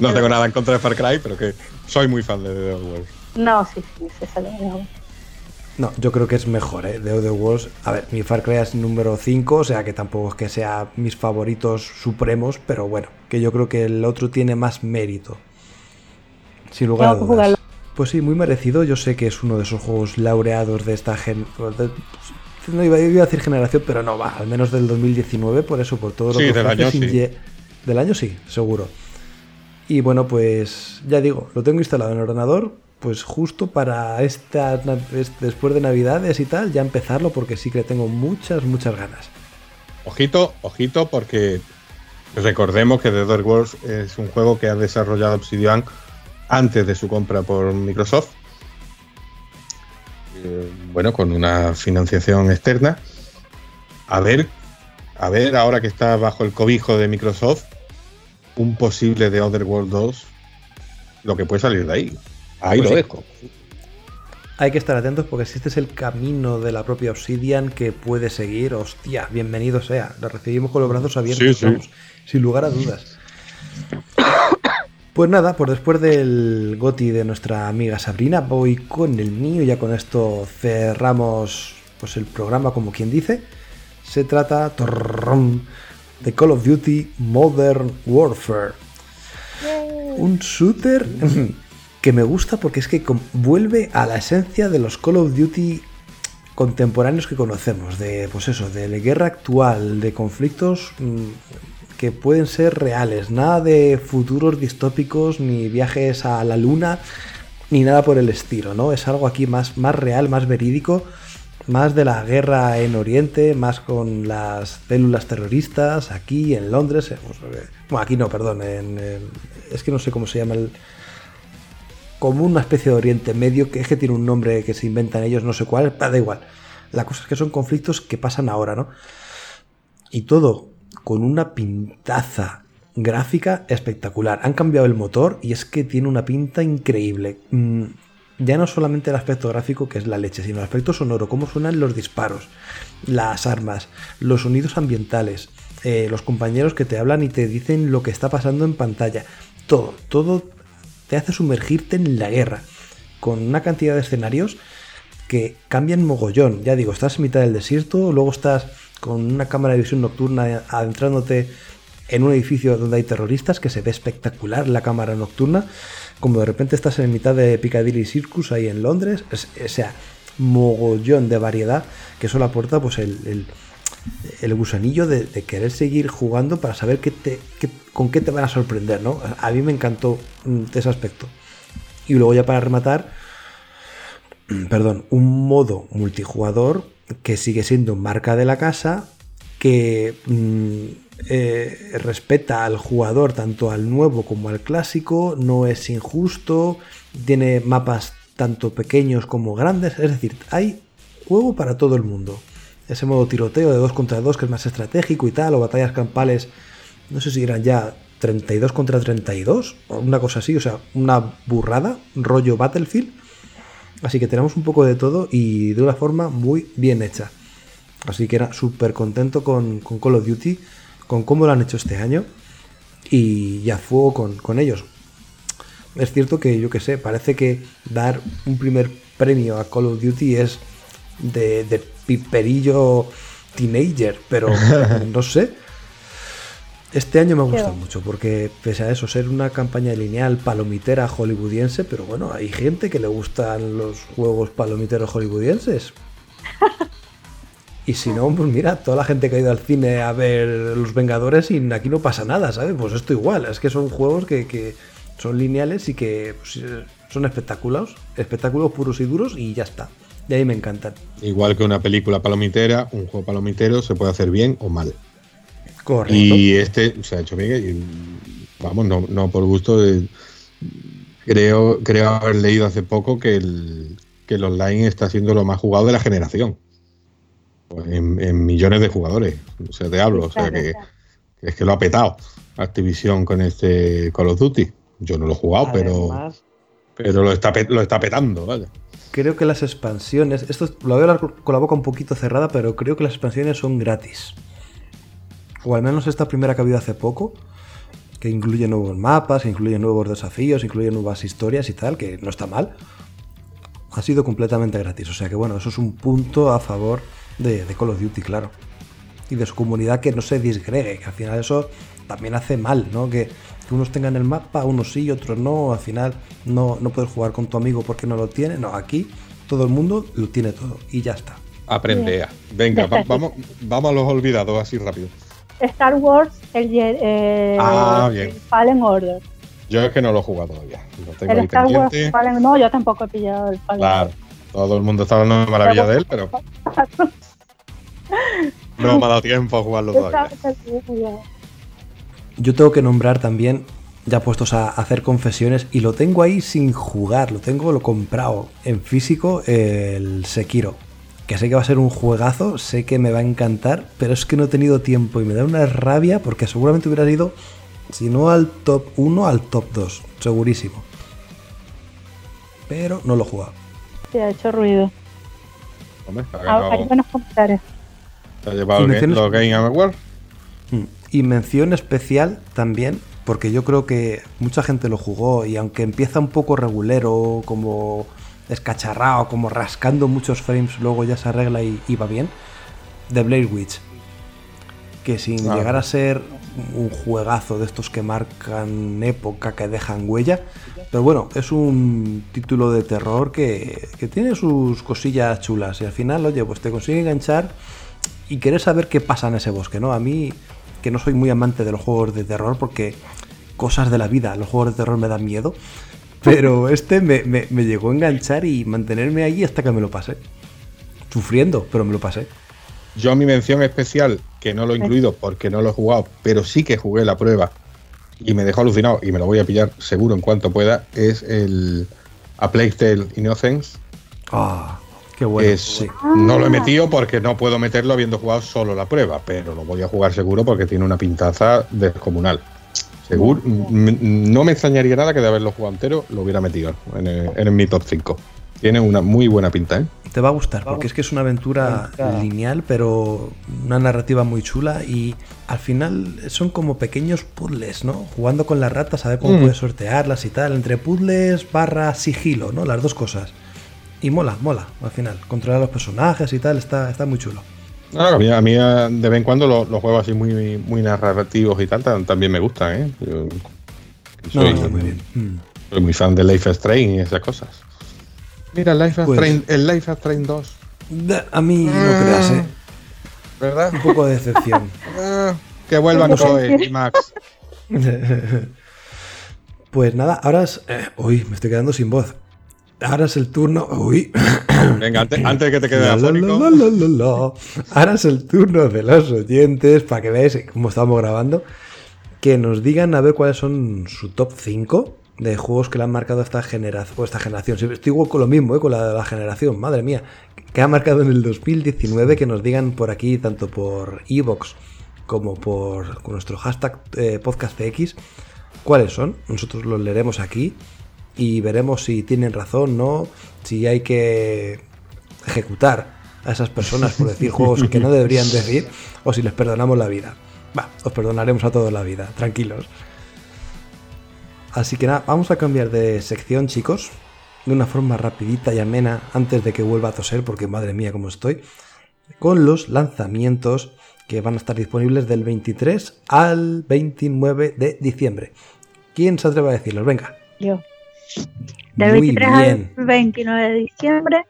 No tengo nada en contra de Far Cry, pero que soy muy fan de The Worlds. No, sí, sí, se. No, yo creo que es mejor, ¿eh? The Other Worlds. A ver, mi Far Cry es número 5, o sea que tampoco es que sea mis favoritos supremos, pero bueno, que yo creo que el otro tiene más mérito. Sin lugar a dudas. jugarlo. Pues sí, muy merecido. Yo sé que es uno de esos juegos laureados de esta gen... No iba, iba a decir generación, pero no, va, al menos del 2019, por eso, por todo lo Sí, que del año sin sí. ye- Del año sí, seguro. Y bueno, pues ya digo, lo tengo instalado en el ordenador, pues justo para esta después de Navidades y tal, ya empezarlo porque sí que tengo muchas, muchas ganas. Ojito, ojito, porque recordemos que The Other Worlds es un juego que ha desarrollado Obsidian antes de su compra por Microsoft. Eh, bueno, con una financiación externa. A ver, a ver, ahora que está bajo el cobijo de Microsoft, un posible The Other World 2, lo que puede salir de ahí. Ahí Pues lo sí. dejo. Hay que estar atentos porque si este es el camino de la propia Obsidian que puede seguir, hostia, bienvenido sea. Lo recibimos con los brazos abiertos, Sí, sin lugar a dudas. (coughs) Pues nada, pues después del goti de nuestra amiga Sabrina, voy con el mío. Ya con esto cerramos pues el programa, como quien dice. Se trata torrón, de Call of Duty Modern Warfare. Un shooter que me gusta porque es que vuelve a la esencia de los Call of Duty contemporáneos que conocemos, de pues eso, de la guerra actual, de conflictos mm, que pueden ser reales, nada de futuros distópicos, ni viajes a la luna, ni nada por el estilo, ¿no? Es algo aquí más, más real, más verídico, más de la guerra en Oriente, más con las células terroristas, aquí en Londres, eh, pues, eh, bueno, aquí no, perdón, en- es que no sé cómo se llama el, como una especie de Oriente Medio, que es que tiene un nombre que se inventan ellos, no sé cuál, da igual. La cosa es que son conflictos que pasan ahora, ¿no? Y todo con una pintaza gráfica espectacular. Han cambiado el motor y es que tiene una pinta increíble. Mm, ya no solamente el aspecto gráfico, que es la leche, sino el aspecto sonoro, cómo suenan los disparos, las armas, los sonidos ambientales, eh, los compañeros que te hablan y te dicen lo que está pasando en pantalla. Todo, todo te hace sumergirte en la guerra, con una cantidad de escenarios que cambian mogollón. Ya digo, estás en mitad del desierto, luego estás con una cámara de visión nocturna adentrándote en un edificio donde hay terroristas, que se ve espectacular la cámara nocturna, como de repente estás en mitad de Piccadilly Circus ahí en Londres, es- o sea, mogollón de variedad que eso le aporta pues el, el- el gusanillo de, querer seguir jugando para saber qué te, con qué te van a sorprender, ¿no? A mí me encantó mm, ese aspecto. Y luego ya para rematar, (clears throat) perdón, un modo multijugador que sigue siendo marca de la casa, que mm, eh, respeta al jugador tanto al nuevo como al clásico, no es injusto, tiene mapas tanto pequeños como grandes, es decir, hay juego para todo el mundo. Ese modo tiroteo de 2 contra 2 que es más estratégico y tal, o batallas campales, no sé si eran ya 32 contra 32, o una cosa así, o sea, una burrada, rollo Battlefield. Así que tenemos un poco de todo y de una forma muy bien hecha. Así que era súper contento con, con Call of Duty, con cómo lo han hecho este año y ya fuego con, con ellos. Es cierto que, yo que sé, parece que dar un primer premio a Call of Duty es de, de piperillo teenager, pero (laughs) no sé. Este año me ha gustado Qué- mucho porque pese a eso ser una campaña lineal palomitera hollywoodiense, pero bueno, hay gente que le gustan los juegos palomiteros hollywoodienses. (laughs) Y si no, pues mira, toda la gente que ha ido al cine a ver Los Vengadores y aquí no pasa nada, ¿sabes? Pues esto igual, es que son juegos que, que son lineales y que pues, son espectáculos, espectáculos puros y duros y ya está. Y ahí me encantan. Igual que una película palomitera, un juego palomitero se puede hacer bien o mal. Correcto. Y este se ha hecho bien. y, vamos, no, no por gusto. de- creo, creo haber leído hace poco que el, que el online está siendo lo más jugado de la generación. En, en millones de jugadores. O sea, te hablo. O sea, que, que es que lo ha petado Activision con este Call of Duty. Yo no lo he jugado, Además, pero lo está, lo está petando, vaya. creo que las expansiones, esto es- lo hablar con la boca un poquito cerrada, pero creo que las expansiones son gratis. O al menos esta primera que ha habido hace poco, que incluye nuevos mapas, incluye nuevos desafíos, incluye nuevas historias y tal, que no está mal. Ha sido completamente gratis. O sea que bueno, eso es un punto a favor de, de Call of Duty, claro. Y de su comunidad que no se disgregue, que al final eso también hace mal, ¿no? Que, que unos tengan el mapa, unos sí, otros no. Al final no, no puedes jugar con tu amigo porque no lo tiene. No, aquí todo el mundo lo tiene todo y ya está. Aprendea. Venga, va- (laughs) vamos, vamos a los olvidados así rápido. Star Wars, el, eh, Ah, bien. el Fallen Order. Yo es que no lo he jugado todavía. Lo tengo El ahí Star Wars pendiente. Fallen, no, yo tampoco he pillado el Fallen Claro, todo el mundo está hablando de maravilla de él, pero Order. (laughs) no me ha dado tiempo a jugarlo todavía. Yo tengo que nombrar también, ya puestos a hacer confesiones, y lo tengo ahí sin jugar, lo tengo lo comprado en físico, el Sekiro. Que sé que va a ser un juegazo, sé que me va a encantar, pero es que no he tenido tiempo y me da una rabia porque seguramente hubiera ido, si no al top 1, al top 2, segurísimo. Pero no lo he jugado. Sí, ha hecho ruido. Hombre, ha Hay buenos comentarios. se ha llevado el Game- los Game Awards. Mm. Y mención especial también, porque yo creo que mucha gente lo jugó y aunque empieza un poco regulero, como escacharrado, como rascando muchos frames, luego ya se arregla y, y va bien, The Blair Witch. Que sin Ah. llegar a ser un juegazo de estos que marcan época, que dejan huella. Pero bueno, es un título de terror que, que tiene sus cosillas chulas. Y al final, oye, pues te consigue enganchar y querés saber qué pasa en ese bosque, ¿no? A mí, que no soy muy amante de los juegos de terror porque cosas de la vida, los juegos de terror me dan miedo. Pero este me, me- me llegó a enganchar y mantenerme ahí hasta que me lo pasé. Sufriendo, pero me lo pasé. Yo mi mención especial, que no lo he incluido porque no lo he jugado, pero sí que jugué la prueba y me dejó alucinado y me lo voy a pillar seguro en cuanto pueda, es el A Plague Tale Innocence. Ah, qué bueno. es. No lo he metido porque no puedo meterlo habiendo jugado solo la prueba, pero lo voy a jugar seguro porque tiene una pintaza descomunal. Seguro, no me extrañaría nada que de haberlo jugado entero lo hubiera metido en, el- en mi top 5. Tiene una muy buena pinta, ¿eh? Te va a gustar, porque es que es una aventura lineal, pero una narrativa muy chula y al final son como pequeños puzzles, ¿no? Jugando con las ratas, a ver cómo Mm. puedes sortearlas y tal, entre puzzles barra sigilo, ¿no? Las dos cosas. Y mola, mola, al final. Controlar los personajes y tal, está, está muy chulo. Ah, a, mí, a mí, ah, de vez en cuando los, los juegos así muy, muy narrativos y tal tam- también me gustan, ¿eh? Yo No, soy, está muy bien. Mm. soy muy fan de Life is Strange y esas cosas. Mira, Life Pues- Strange, el Life is Strange 2, Da- A mí no creas, ¿eh? ¿verdad? Un poco de decepción. (laughs) Ah, que vuelvan Zoe y Max. (laughs) Pues nada, ahora es... eh, uy, me estoy quedando sin voz. Ahora es el turno... Uy. Venga, antes, antes de que te quede La, la, afónico. la, la, la, la. Ahora es el turno de los oyentes, para que veáis cómo estamos grabando, que nos digan a ver cuáles son su top 5 de juegos que le han marcado esta generación. O esta generación. Estoy igual con lo mismo, ¿eh? con la de la generación, madre mía. Que ha marcado en el 2019, que nos digan por aquí, tanto por Evox como por nuestro hashtag eh, podcastx, cuáles son. Nosotros los leeremos aquí y veremos si tienen razón, no, si hay que ejecutar a esas personas por decir (laughs) juegos que no deberían decir o si les perdonamos la vida. Va, os perdonaremos a todos la vida, tranquilos. Así que nada, vamos a cambiar de sección, chicos, de una forma rapidita y amena antes de que vuelva a toser, porque madre mía cómo estoy, con los lanzamientos que van a estar disponibles del 23 al 29 de diciembre. ¿Quién se atreve a decirlos? Venga. Yo. Del Muy 23 bien. al 29 de diciembre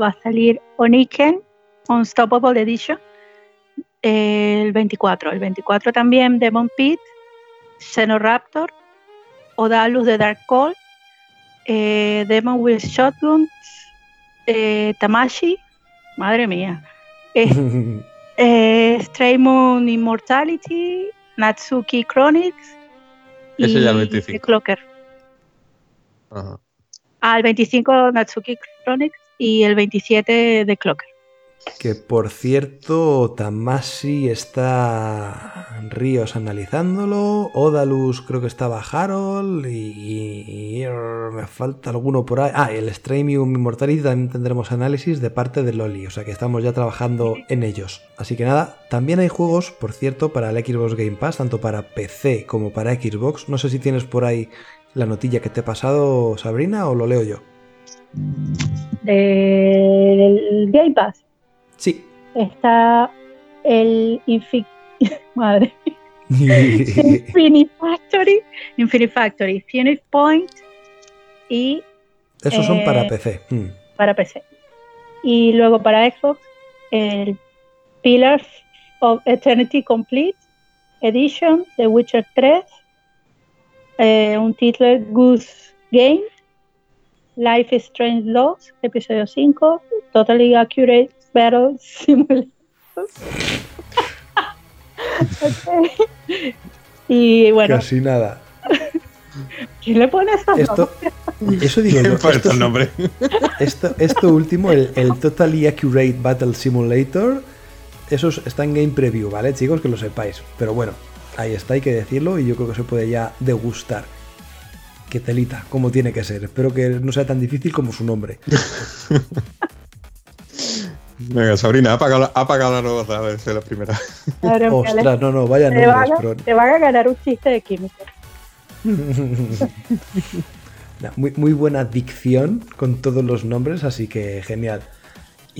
va a salir Oniken Unstoppable Edition. El 24. El 24 también Demon Pit, Xenoraptor, Odalus de Dark Call, eh, Demon with Shotgun, eh, Tamashi, madre mía, eh, (laughs) eh, Stray Moon Immortality, Natsuki Chronicles Ese y ya el 25. The Clocker. Ajá. Al 25 Natsuki Chronicles y el 27 The Clocker. Que por cierto, Tamasi está Ríos analizándolo, Odalus creo que estaba Harold y, y- y me falta alguno por ahí. Ah, el Stramium Immortality también tendremos análisis de parte de Loli, o sea que estamos ya trabajando en ellos. Así que nada, también hay juegos, por cierto, para el Xbox Game Pass, tanto para PC como para Xbox. No sé si tienes por ahí la notilla que te he pasado, Sabrina, o lo leo yo. Del Game Pass Sí. está el Infi- (laughs) Madre. (laughs) Infinite Factory, Infinite Factory, Phoenix Point y Esos son para Eh, PC. Mm. para PC. Y luego para Xbox, el Pillars of Eternity Complete Edition de Witcher 3, eh, un título Goose Game, Life is Strange 2, episodio 5, Totally Accurate Battle Simulator. (laughs) Ok. Y bueno, Casi nada. ¿quién le pone esos Esto, eso digo (laughs) yo. Esto, el nombre. (laughs) esto, esto último, el, el Totally Accurate Battle Simulator, eso es- está en Game Preview, ¿vale, chicos? Que lo sepáis. Pero bueno, ahí está, hay que decirlo y yo creo que se puede ya degustar. Qué telita, como tiene que ser. Espero que no sea tan difícil como su nombre. (laughs) Venga, Sabrina, apaga, la- apaga la nueva a ver si es la primera. Ostras, no, no, vaya te, van nombres, a, pero- te van a ganar un chiste de química. (laughs) Muy, muy buena dicción con todos los nombres, así que genial.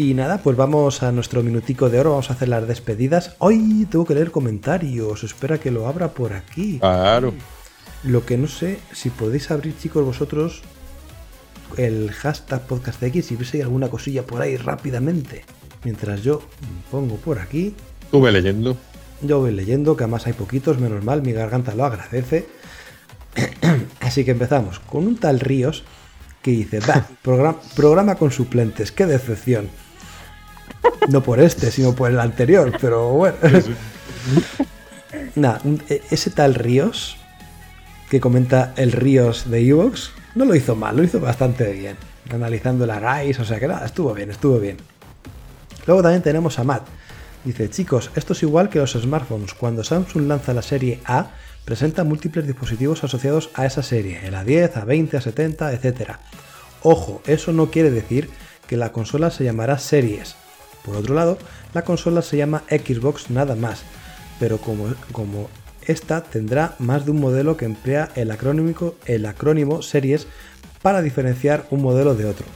Y nada, pues vamos a nuestro minutico de oro, vamos a hacer las despedidas. Hoy tengo que leer comentarios, espera que lo abra por aquí. Claro. Lo que no sé, si podéis abrir, chicos, vosotros el hashtag podcastx y veis alguna cosilla por ahí rápidamente. Mientras yo pongo por aquí, Estuve leyendo. yo voy leyendo, que además hay poquitos, menos mal, mi garganta lo agradece. (clears throat) Así que empezamos con un tal Ríos que dice, va, programa, programa con suplentes, qué decepción. No por este, sino por el anterior, pero bueno. Nada, e- ese tal Ríos, que comenta el Ríos de Evox, no lo hizo mal, lo hizo bastante bien. Analizando la RAIS, o sea que nada, estuvo bien, estuvo bien. Luego también tenemos a Matt. Dice, chicos, esto es igual que los smartphones. Cuando Samsung lanza la serie A, presenta múltiples dispositivos asociados a esa serie, el A10, A20, A70, etc. Ojo, eso no quiere decir que la consola se llamará Series. Por otro lado, la consola se llama Xbox nada más, pero como, como esta tendrá más de un modelo que emplea el acrónimo, el acrónimo Series para diferenciar un modelo de otro.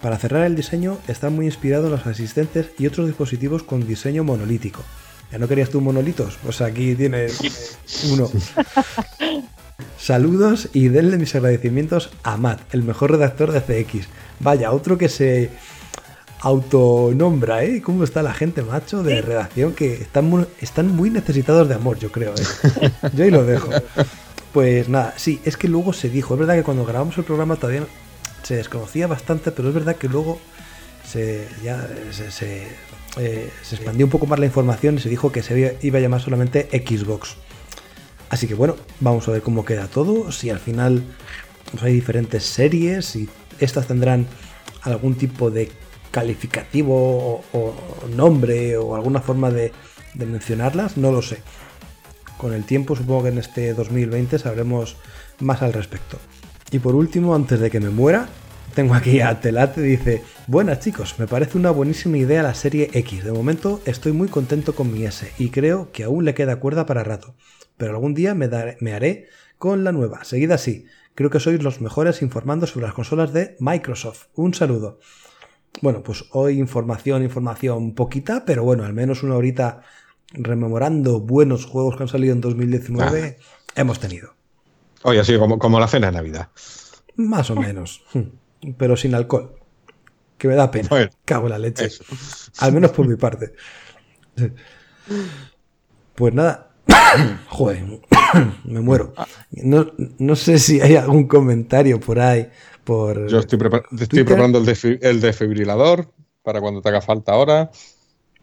Para cerrar el diseño, está muy inspirado en los asistentes y otros dispositivos con diseño monolítico. ¿Ya no querías tú monolitos? Pues aquí tienes uno. (laughs) Saludos y denle mis agradecimientos a Matt, el mejor redactor de CX. Vaya, otro que se autonombra, ¿eh? ¿Cómo está la gente, macho, de redacción? Que están muy, están muy necesitados de amor, yo creo, ¿eh? (laughs) Yo ahí lo dejo. Pues nada, sí, es que luego se dijo, es verdad que cuando grabamos el programa todavía se desconocía bastante, pero es verdad que luego se, ya se, se, eh, se expandió un poco más la información y se dijo que se iba- iba a llamar solamente Xbox. Así que bueno, vamos a ver cómo queda todo, si al final pues, hay diferentes series, si estas tendrán algún tipo de calificativo o, nombre o alguna forma de, mencionarlas, no lo sé. Con el tiempo, supongo que en este 2020 sabremos más al respecto. Y por último, antes de que me muera, tengo aquí a Telate, dice, buenas chicos, me parece una buenísima idea la serie X. De momento estoy muy contento con mi S y creo que aún le queda cuerda para rato. Pero algún día me, daré- haré con la nueva. Seguid así. Creo que sois los mejores informando sobre las consolas de Microsoft. Un saludo. Bueno, pues hoy información, información poquita, pero bueno, al menos una horita rememorando buenos juegos que han salido en 2019 hemos tenido. Oye, así como, como la cena de Navidad. Más o menos. (laughs) Pero sin alcohol. Que me da pena. Bueno, Cago en la leche. eso. Al menos por mi parte. Pues nada. (coughs) Joder. (coughs) Me muero. No, no sé si hay algún comentario por ahí. Por... Yo estoy, prepar- estoy preparando el, defi- el desfibrilador para cuando te haga falta ahora.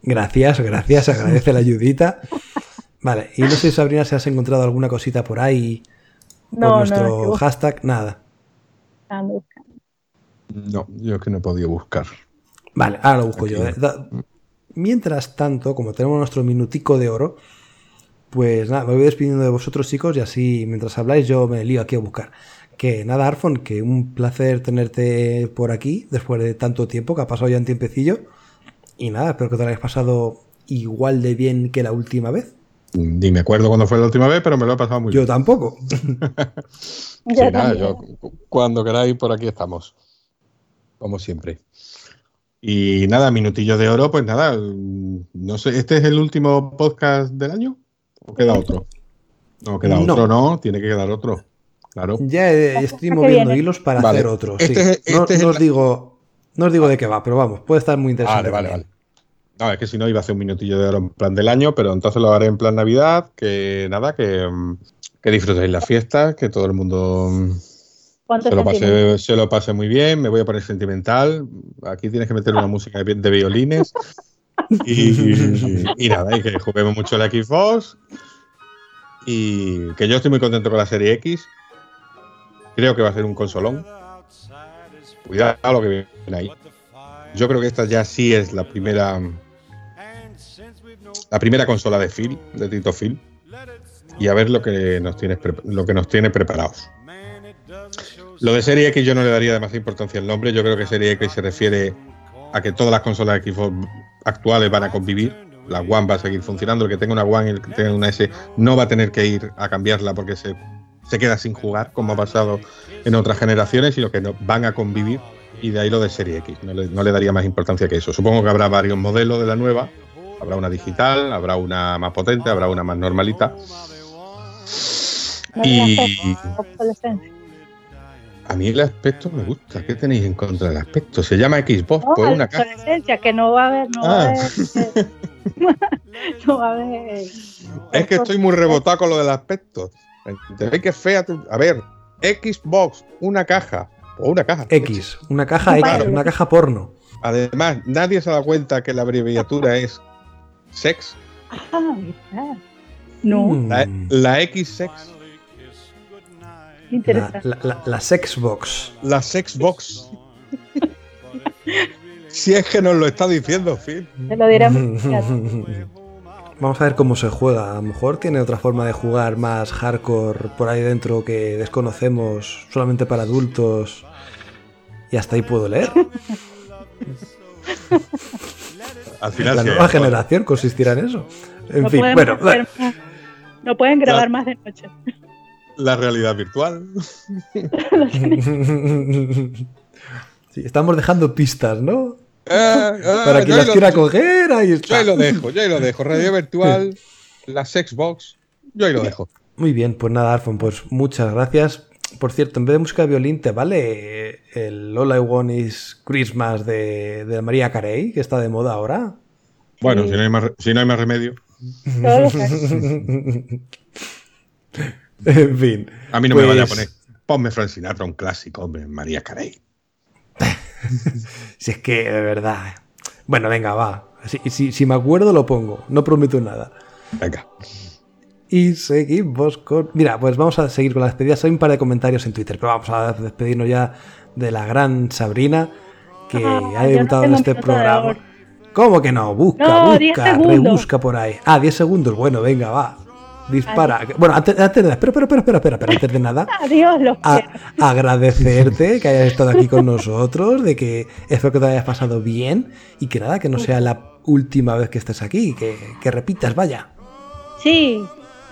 Gracias, gracias. Agradece la ayudita. Vale. Y no sé, Sabrina, si has encontrado alguna cosita por ahí. Por No, nuestro hashtag. Nada. No, yo es que no he podido buscar. Vale, ahora lo busco Aquí. yo. ¿eh? Mientras tanto, como tenemos nuestro minutico de oro, pues nada, me voy despidiendo de vosotros, chicos, y así mientras habláis yo me lío aquí a buscar. Que nada, Arfon, que un placer tenerte por aquí después de tanto tiempo, que ha pasado ya un tiempecillo. Y nada, espero que te lo hayas pasado igual de bien que la última vez. Ni me acuerdo cuándo fue la última vez, pero me lo he pasado muy Yo bien. tampoco. (laughs) (laughs) Sí, Yo nada, también. yo cu- cuando queráis, por aquí estamos. Como siempre. Y nada, minutillo de oro, pues nada, mm, no sé, ¿este es el último podcast del año? ¿O queda otro? No, queda No. otro, no, tiene que quedar otro. Claro. Ya estoy moviendo hilos para Vale. hacer otro. Este sí. es- no, este es no el- os digo, no os digo de qué va, pero vamos, puede estar muy interesante. Vale, vale, también. vale. No, es que si no iba a hacer un minutillo de oro en plan del año, pero entonces lo haré en plan Navidad, que nada, que, mm, que disfrutéis la fiesta, que todo el mundo mm, ¿Cuánto se lo, pase, se lo pase muy bien, me voy a poner sentimental. Aquí tienes que meter una música de, de violines. Y, y nada, y que juguemos mucho el Xbox. Y que yo estoy muy contento con la serie X. Creo que va a ser un consolón. Cuidado lo que viene ahí. Yo creo que esta ya sí es la primera. La primera consola de Phil, de Tito Phil. Y a ver lo que nos tiene, lo que nos tiene preparados. Lo de Serie X yo no le daría demasiada importancia al nombre. Yo creo que Serie X se refiere a que todas las consolas de Xbox actuales van a convivir. La One va a seguir funcionando. El que tenga una One y el que tenga una S no va a tener que ir a cambiarla porque se, se queda sin jugar, como ha pasado en otras generaciones, sino que no, van a convivir. y de ahí lo de Serie X. No le, no le daría más importancia que eso. Supongo que habrá varios modelos de la nueva. Habrá una digital, habrá una más potente, habrá una más normalita. No Y-. A mí el aspecto me gusta. ¿Qué tenéis en contra del aspecto? Se llama Xbox, No, pues una caja. que no va a haber, no va a Ah. haber. (laughs) no va a haber. Es que estoy muy rebotado con lo del aspecto. Te que es fea. A ver, Xbox, una caja. O una caja. X, una caja X, una caja porno. Además, nadie se ha dado cuenta que la abreviatura es sex. Ah, ¿verdad? No, Mm, La, la X-Sex. la, interesante. la, la- la Sexbox. La Sexbox. si es que nos lo está diciendo, Phil. Te lo (laughs) muy Vamos a ver cómo se juega. A lo mejor tiene otra forma de jugar más hardcore por ahí dentro que desconocemos solamente para adultos. Y hasta ahí puedo leer. (laughs) Al final La sí, nueva generación consistirá en eso. En no fin, bueno, hacer no pueden grabar más de noche. La realidad virtual. (laughs) (laughs) Sí, estamos dejando pistas, ¿no? Ah, ah, Para quien yo, las quiera lo, coger, ahí yo está. ahí lo dejo, yo ahí lo dejo. Radio virtual, la Sexbox, yo ahí lo dejo. Muy bien, pues nada, Arfon, pues muchas gracias. Por cierto, en vez de música de violín, ¿te vale el All I Want is Christmas de, de María Carey, que está de moda ahora? Bueno, Sí. si no, hay más, si no hay más remedio. Que- (laughs) en fin. A mí no me Pues- vaya a poner. Ponme Frank Sinatra, un clásico, hombre, María Carey. (laughs) Si es que, de verdad. Bueno, venga, va. Si, si- si me acuerdo, lo pongo. No prometo nada. Venga. Y seguimos con. Mira, pues vamos a seguir con las despedidas. Hay un par de comentarios en Twitter, pero vamos a despedirnos ya de la gran Sabrina, que Ah, ha no debutado en este programa. ¿Cómo que no? Busca, No, 10 busca, rebusca por ahí. Ah, 10 segundos. Bueno, venga, va. Dispara. Bueno, antes, antes de. Espera, espera, espera, espera, espera, espera, antes de nada. (laughs) Adiós, los a- agradecerte (laughs) que hayas estado aquí con nosotros, de que espero que te hayas pasado bien y que nada, que no sea la última vez que estés aquí, que, que repitas, vaya. Sí,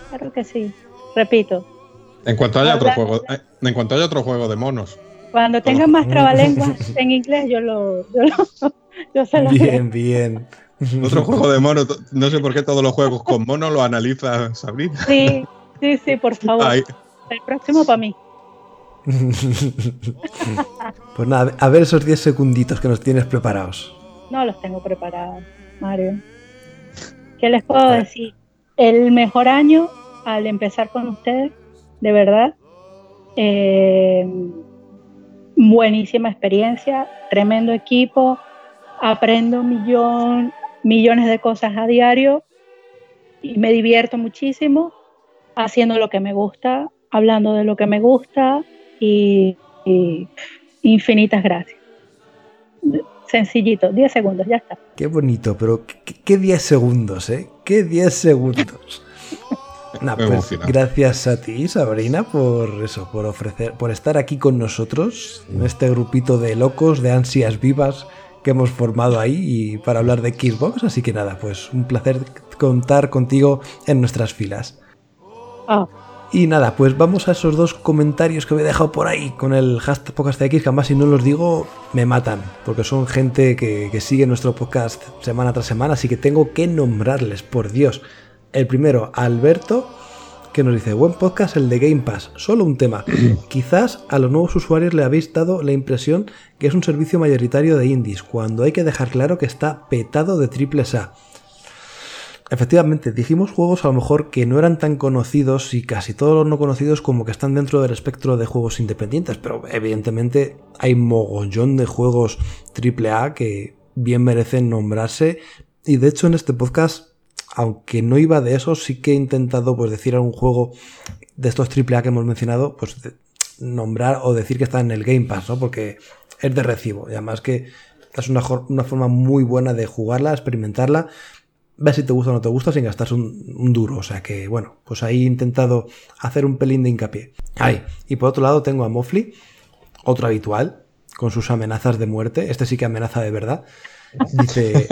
claro que sí. Repito, En cuanto haya otro juego, eh, en cuanto haya otro juego de monos. cuando tengan más (laughs) trabalenguas en inglés, yo lo, yo lo, yo se lo Bien, bien. (laughs) Otro juego de monos. to- No sé por qué todos los juegos con monos lo analiza Sabrina. (laughs) Sí, sí, sí, por favor. El próximo para mí. (laughs) Pues nada, a ver esos 10 segunditos que nos tienes preparados. No los tengo preparados, Mario. ¿Qué les puedo decir? El mejor año al empezar con ustedes, de verdad. Eh, buenísima experiencia, tremendo equipo, aprendo millón, millones de cosas a diario y me divierto muchísimo haciendo lo que me gusta, hablando de lo que me gusta y, y infinitas gracias. Sencillito, 10 segundos, ya está. Qué bonito, pero qué, qué 10 segundos, ¿eh? Qué 10 segundos. (laughs) Nah, pues gracias a ti, Sabrina, por eso, por ofrecer, por estar aquí con nosotros, en este grupito de locos, de ansias vivas que hemos formado ahí y para hablar de Xbox. Así que nada, pues un placer contar contigo en nuestras filas. Ah, Y nada, pues vamos a esos dos comentarios que me he dejado por ahí con el hashtag podcast de X, que además si no los digo me matan, porque son gente que, que sigue nuestro podcast semana tras semana, así que tengo que nombrarles, por Dios. El primero, Alberto, que nos dice, buen podcast el de Game Pass, solo un tema. (clears throat) Quizás a los nuevos usuarios le habéis dado la impresión que es un servicio mayoritario de indies, cuando hay que dejar claro que está petado de triples A. Efectivamente, dijimos juegos a lo mejor que no eran tan conocidos y casi todos los no conocidos como que están dentro del espectro de juegos independientes, pero evidentemente hay mogollón de juegos AAA que bien merecen nombrarse y de hecho en este podcast, aunque no iba de eso, sí que he intentado pues decir algún juego de estos AAA que hemos mencionado, pues nombrar o decir que está en el Game Pass, ¿no? Porque es de recibo y además que es una forma muy buena de jugarla, experimentarla ver si te gusta o no te gusta sin gastarse un, un duro. O sea que, bueno, pues ahí he intentado hacer un pelín de hincapié. Ahí. Y por otro lado tengo a Mofli, otro habitual, con sus amenazas de muerte. Este sí que amenaza de verdad. Dice,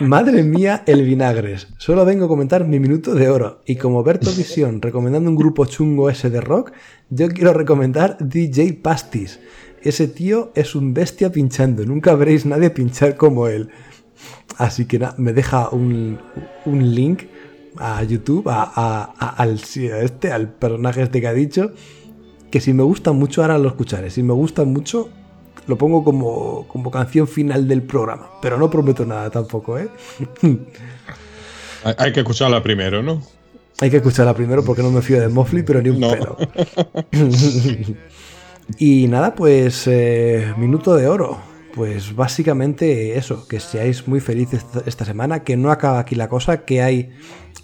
madre mía, el vinagres. Solo vengo a comentar mi minuto de oro. Y como Berto Visión recomendando un grupo chungo ese de rock, yo quiero recomendar DJ Pastis. ese tío es un bestia pinchando. Nunca veréis nadie pinchar como él. Así que me deja un, un link a YouTube, a, al, a este, al personaje este que ha dicho. Que si me gusta mucho, ahora lo escucharé. Si me gusta mucho, lo pongo como, como canción final del programa. Pero no prometo nada tampoco, ¿eh? Hay, que escucharla primero, ¿no? Hay que escucharla primero porque no me fío de Mofli, pero ni un No. pelo. (laughs) y nada, pues eh, minuto de oro. Pues básicamente eso, que seáis muy felices esta- semana, que no acaba aquí la cosa, que hay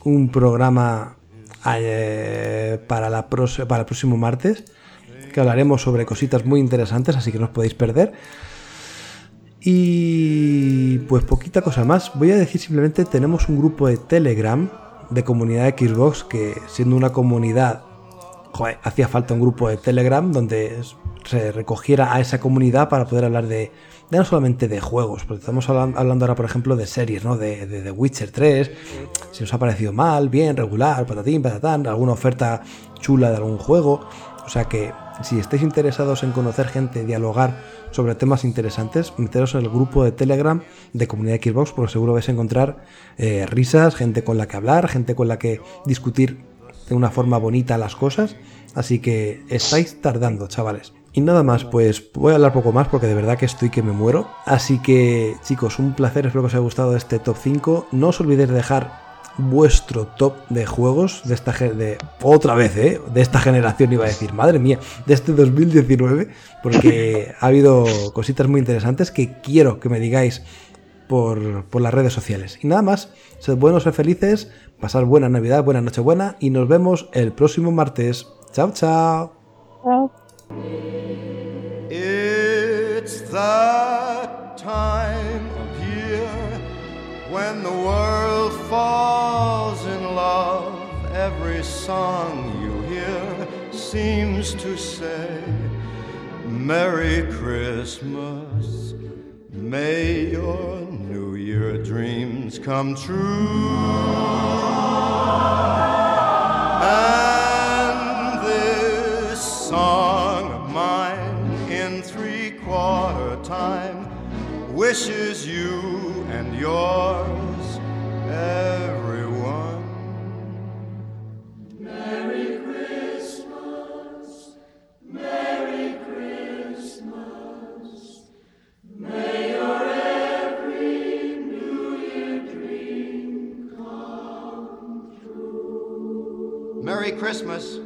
un programa eh, para, la para el próximo martes, hablaremos sobre cositas muy interesantes, así que no os podéis perder. Y pues poquita cosa más. Voy a decir simplemente tenemos un grupo de Telegram de comunidad de Xbox que siendo una comunidad, joder, hacía falta un grupo de Telegram donde se recogiera a esa comunidad para poder hablar de, de no solamente de juegos, porque estamos hablan- hablando ahora por ejemplo de series, ¿no? De, de, Witcher 3, si os ha parecido mal, bien, regular, patatín, patatán, alguna oferta chula de algún juego. O sea que si estáis interesados en conocer gente, dialogar sobre temas interesantes, meteros en el grupo de Telegram de comunidad Xbox, porque seguro vais a encontrar eh, risas, gente con la que hablar, gente con la que discutir de una forma bonita las cosas. Así que estáis tardando, chavales. Y nada más, pues voy a hablar poco más porque de verdad que estoy que me muero. Así que chicos, un placer, espero que os haya gustado este top 5. No os olvidéis de dejar vuestro top de juegos de esta de otra vez, ¿eh? De esta generación iba a decir, madre mía, de este 2019, porque ha habido cositas muy interesantes que quiero que me digáis por, por las redes sociales. Y nada más, sed buenos, sed felices, pasar buena Navidad, buena Nochebuena y nos vemos el próximo martes. Chao, chao. Chao. It's that time of year when the world falls in love. Every song you hear seems to say, Merry Christmas. May your New Year dreams come true. And wishes you and yours, everyone. Merry Christmas, Merry Christmas. May your every New Year dream come true. Merry Christmas.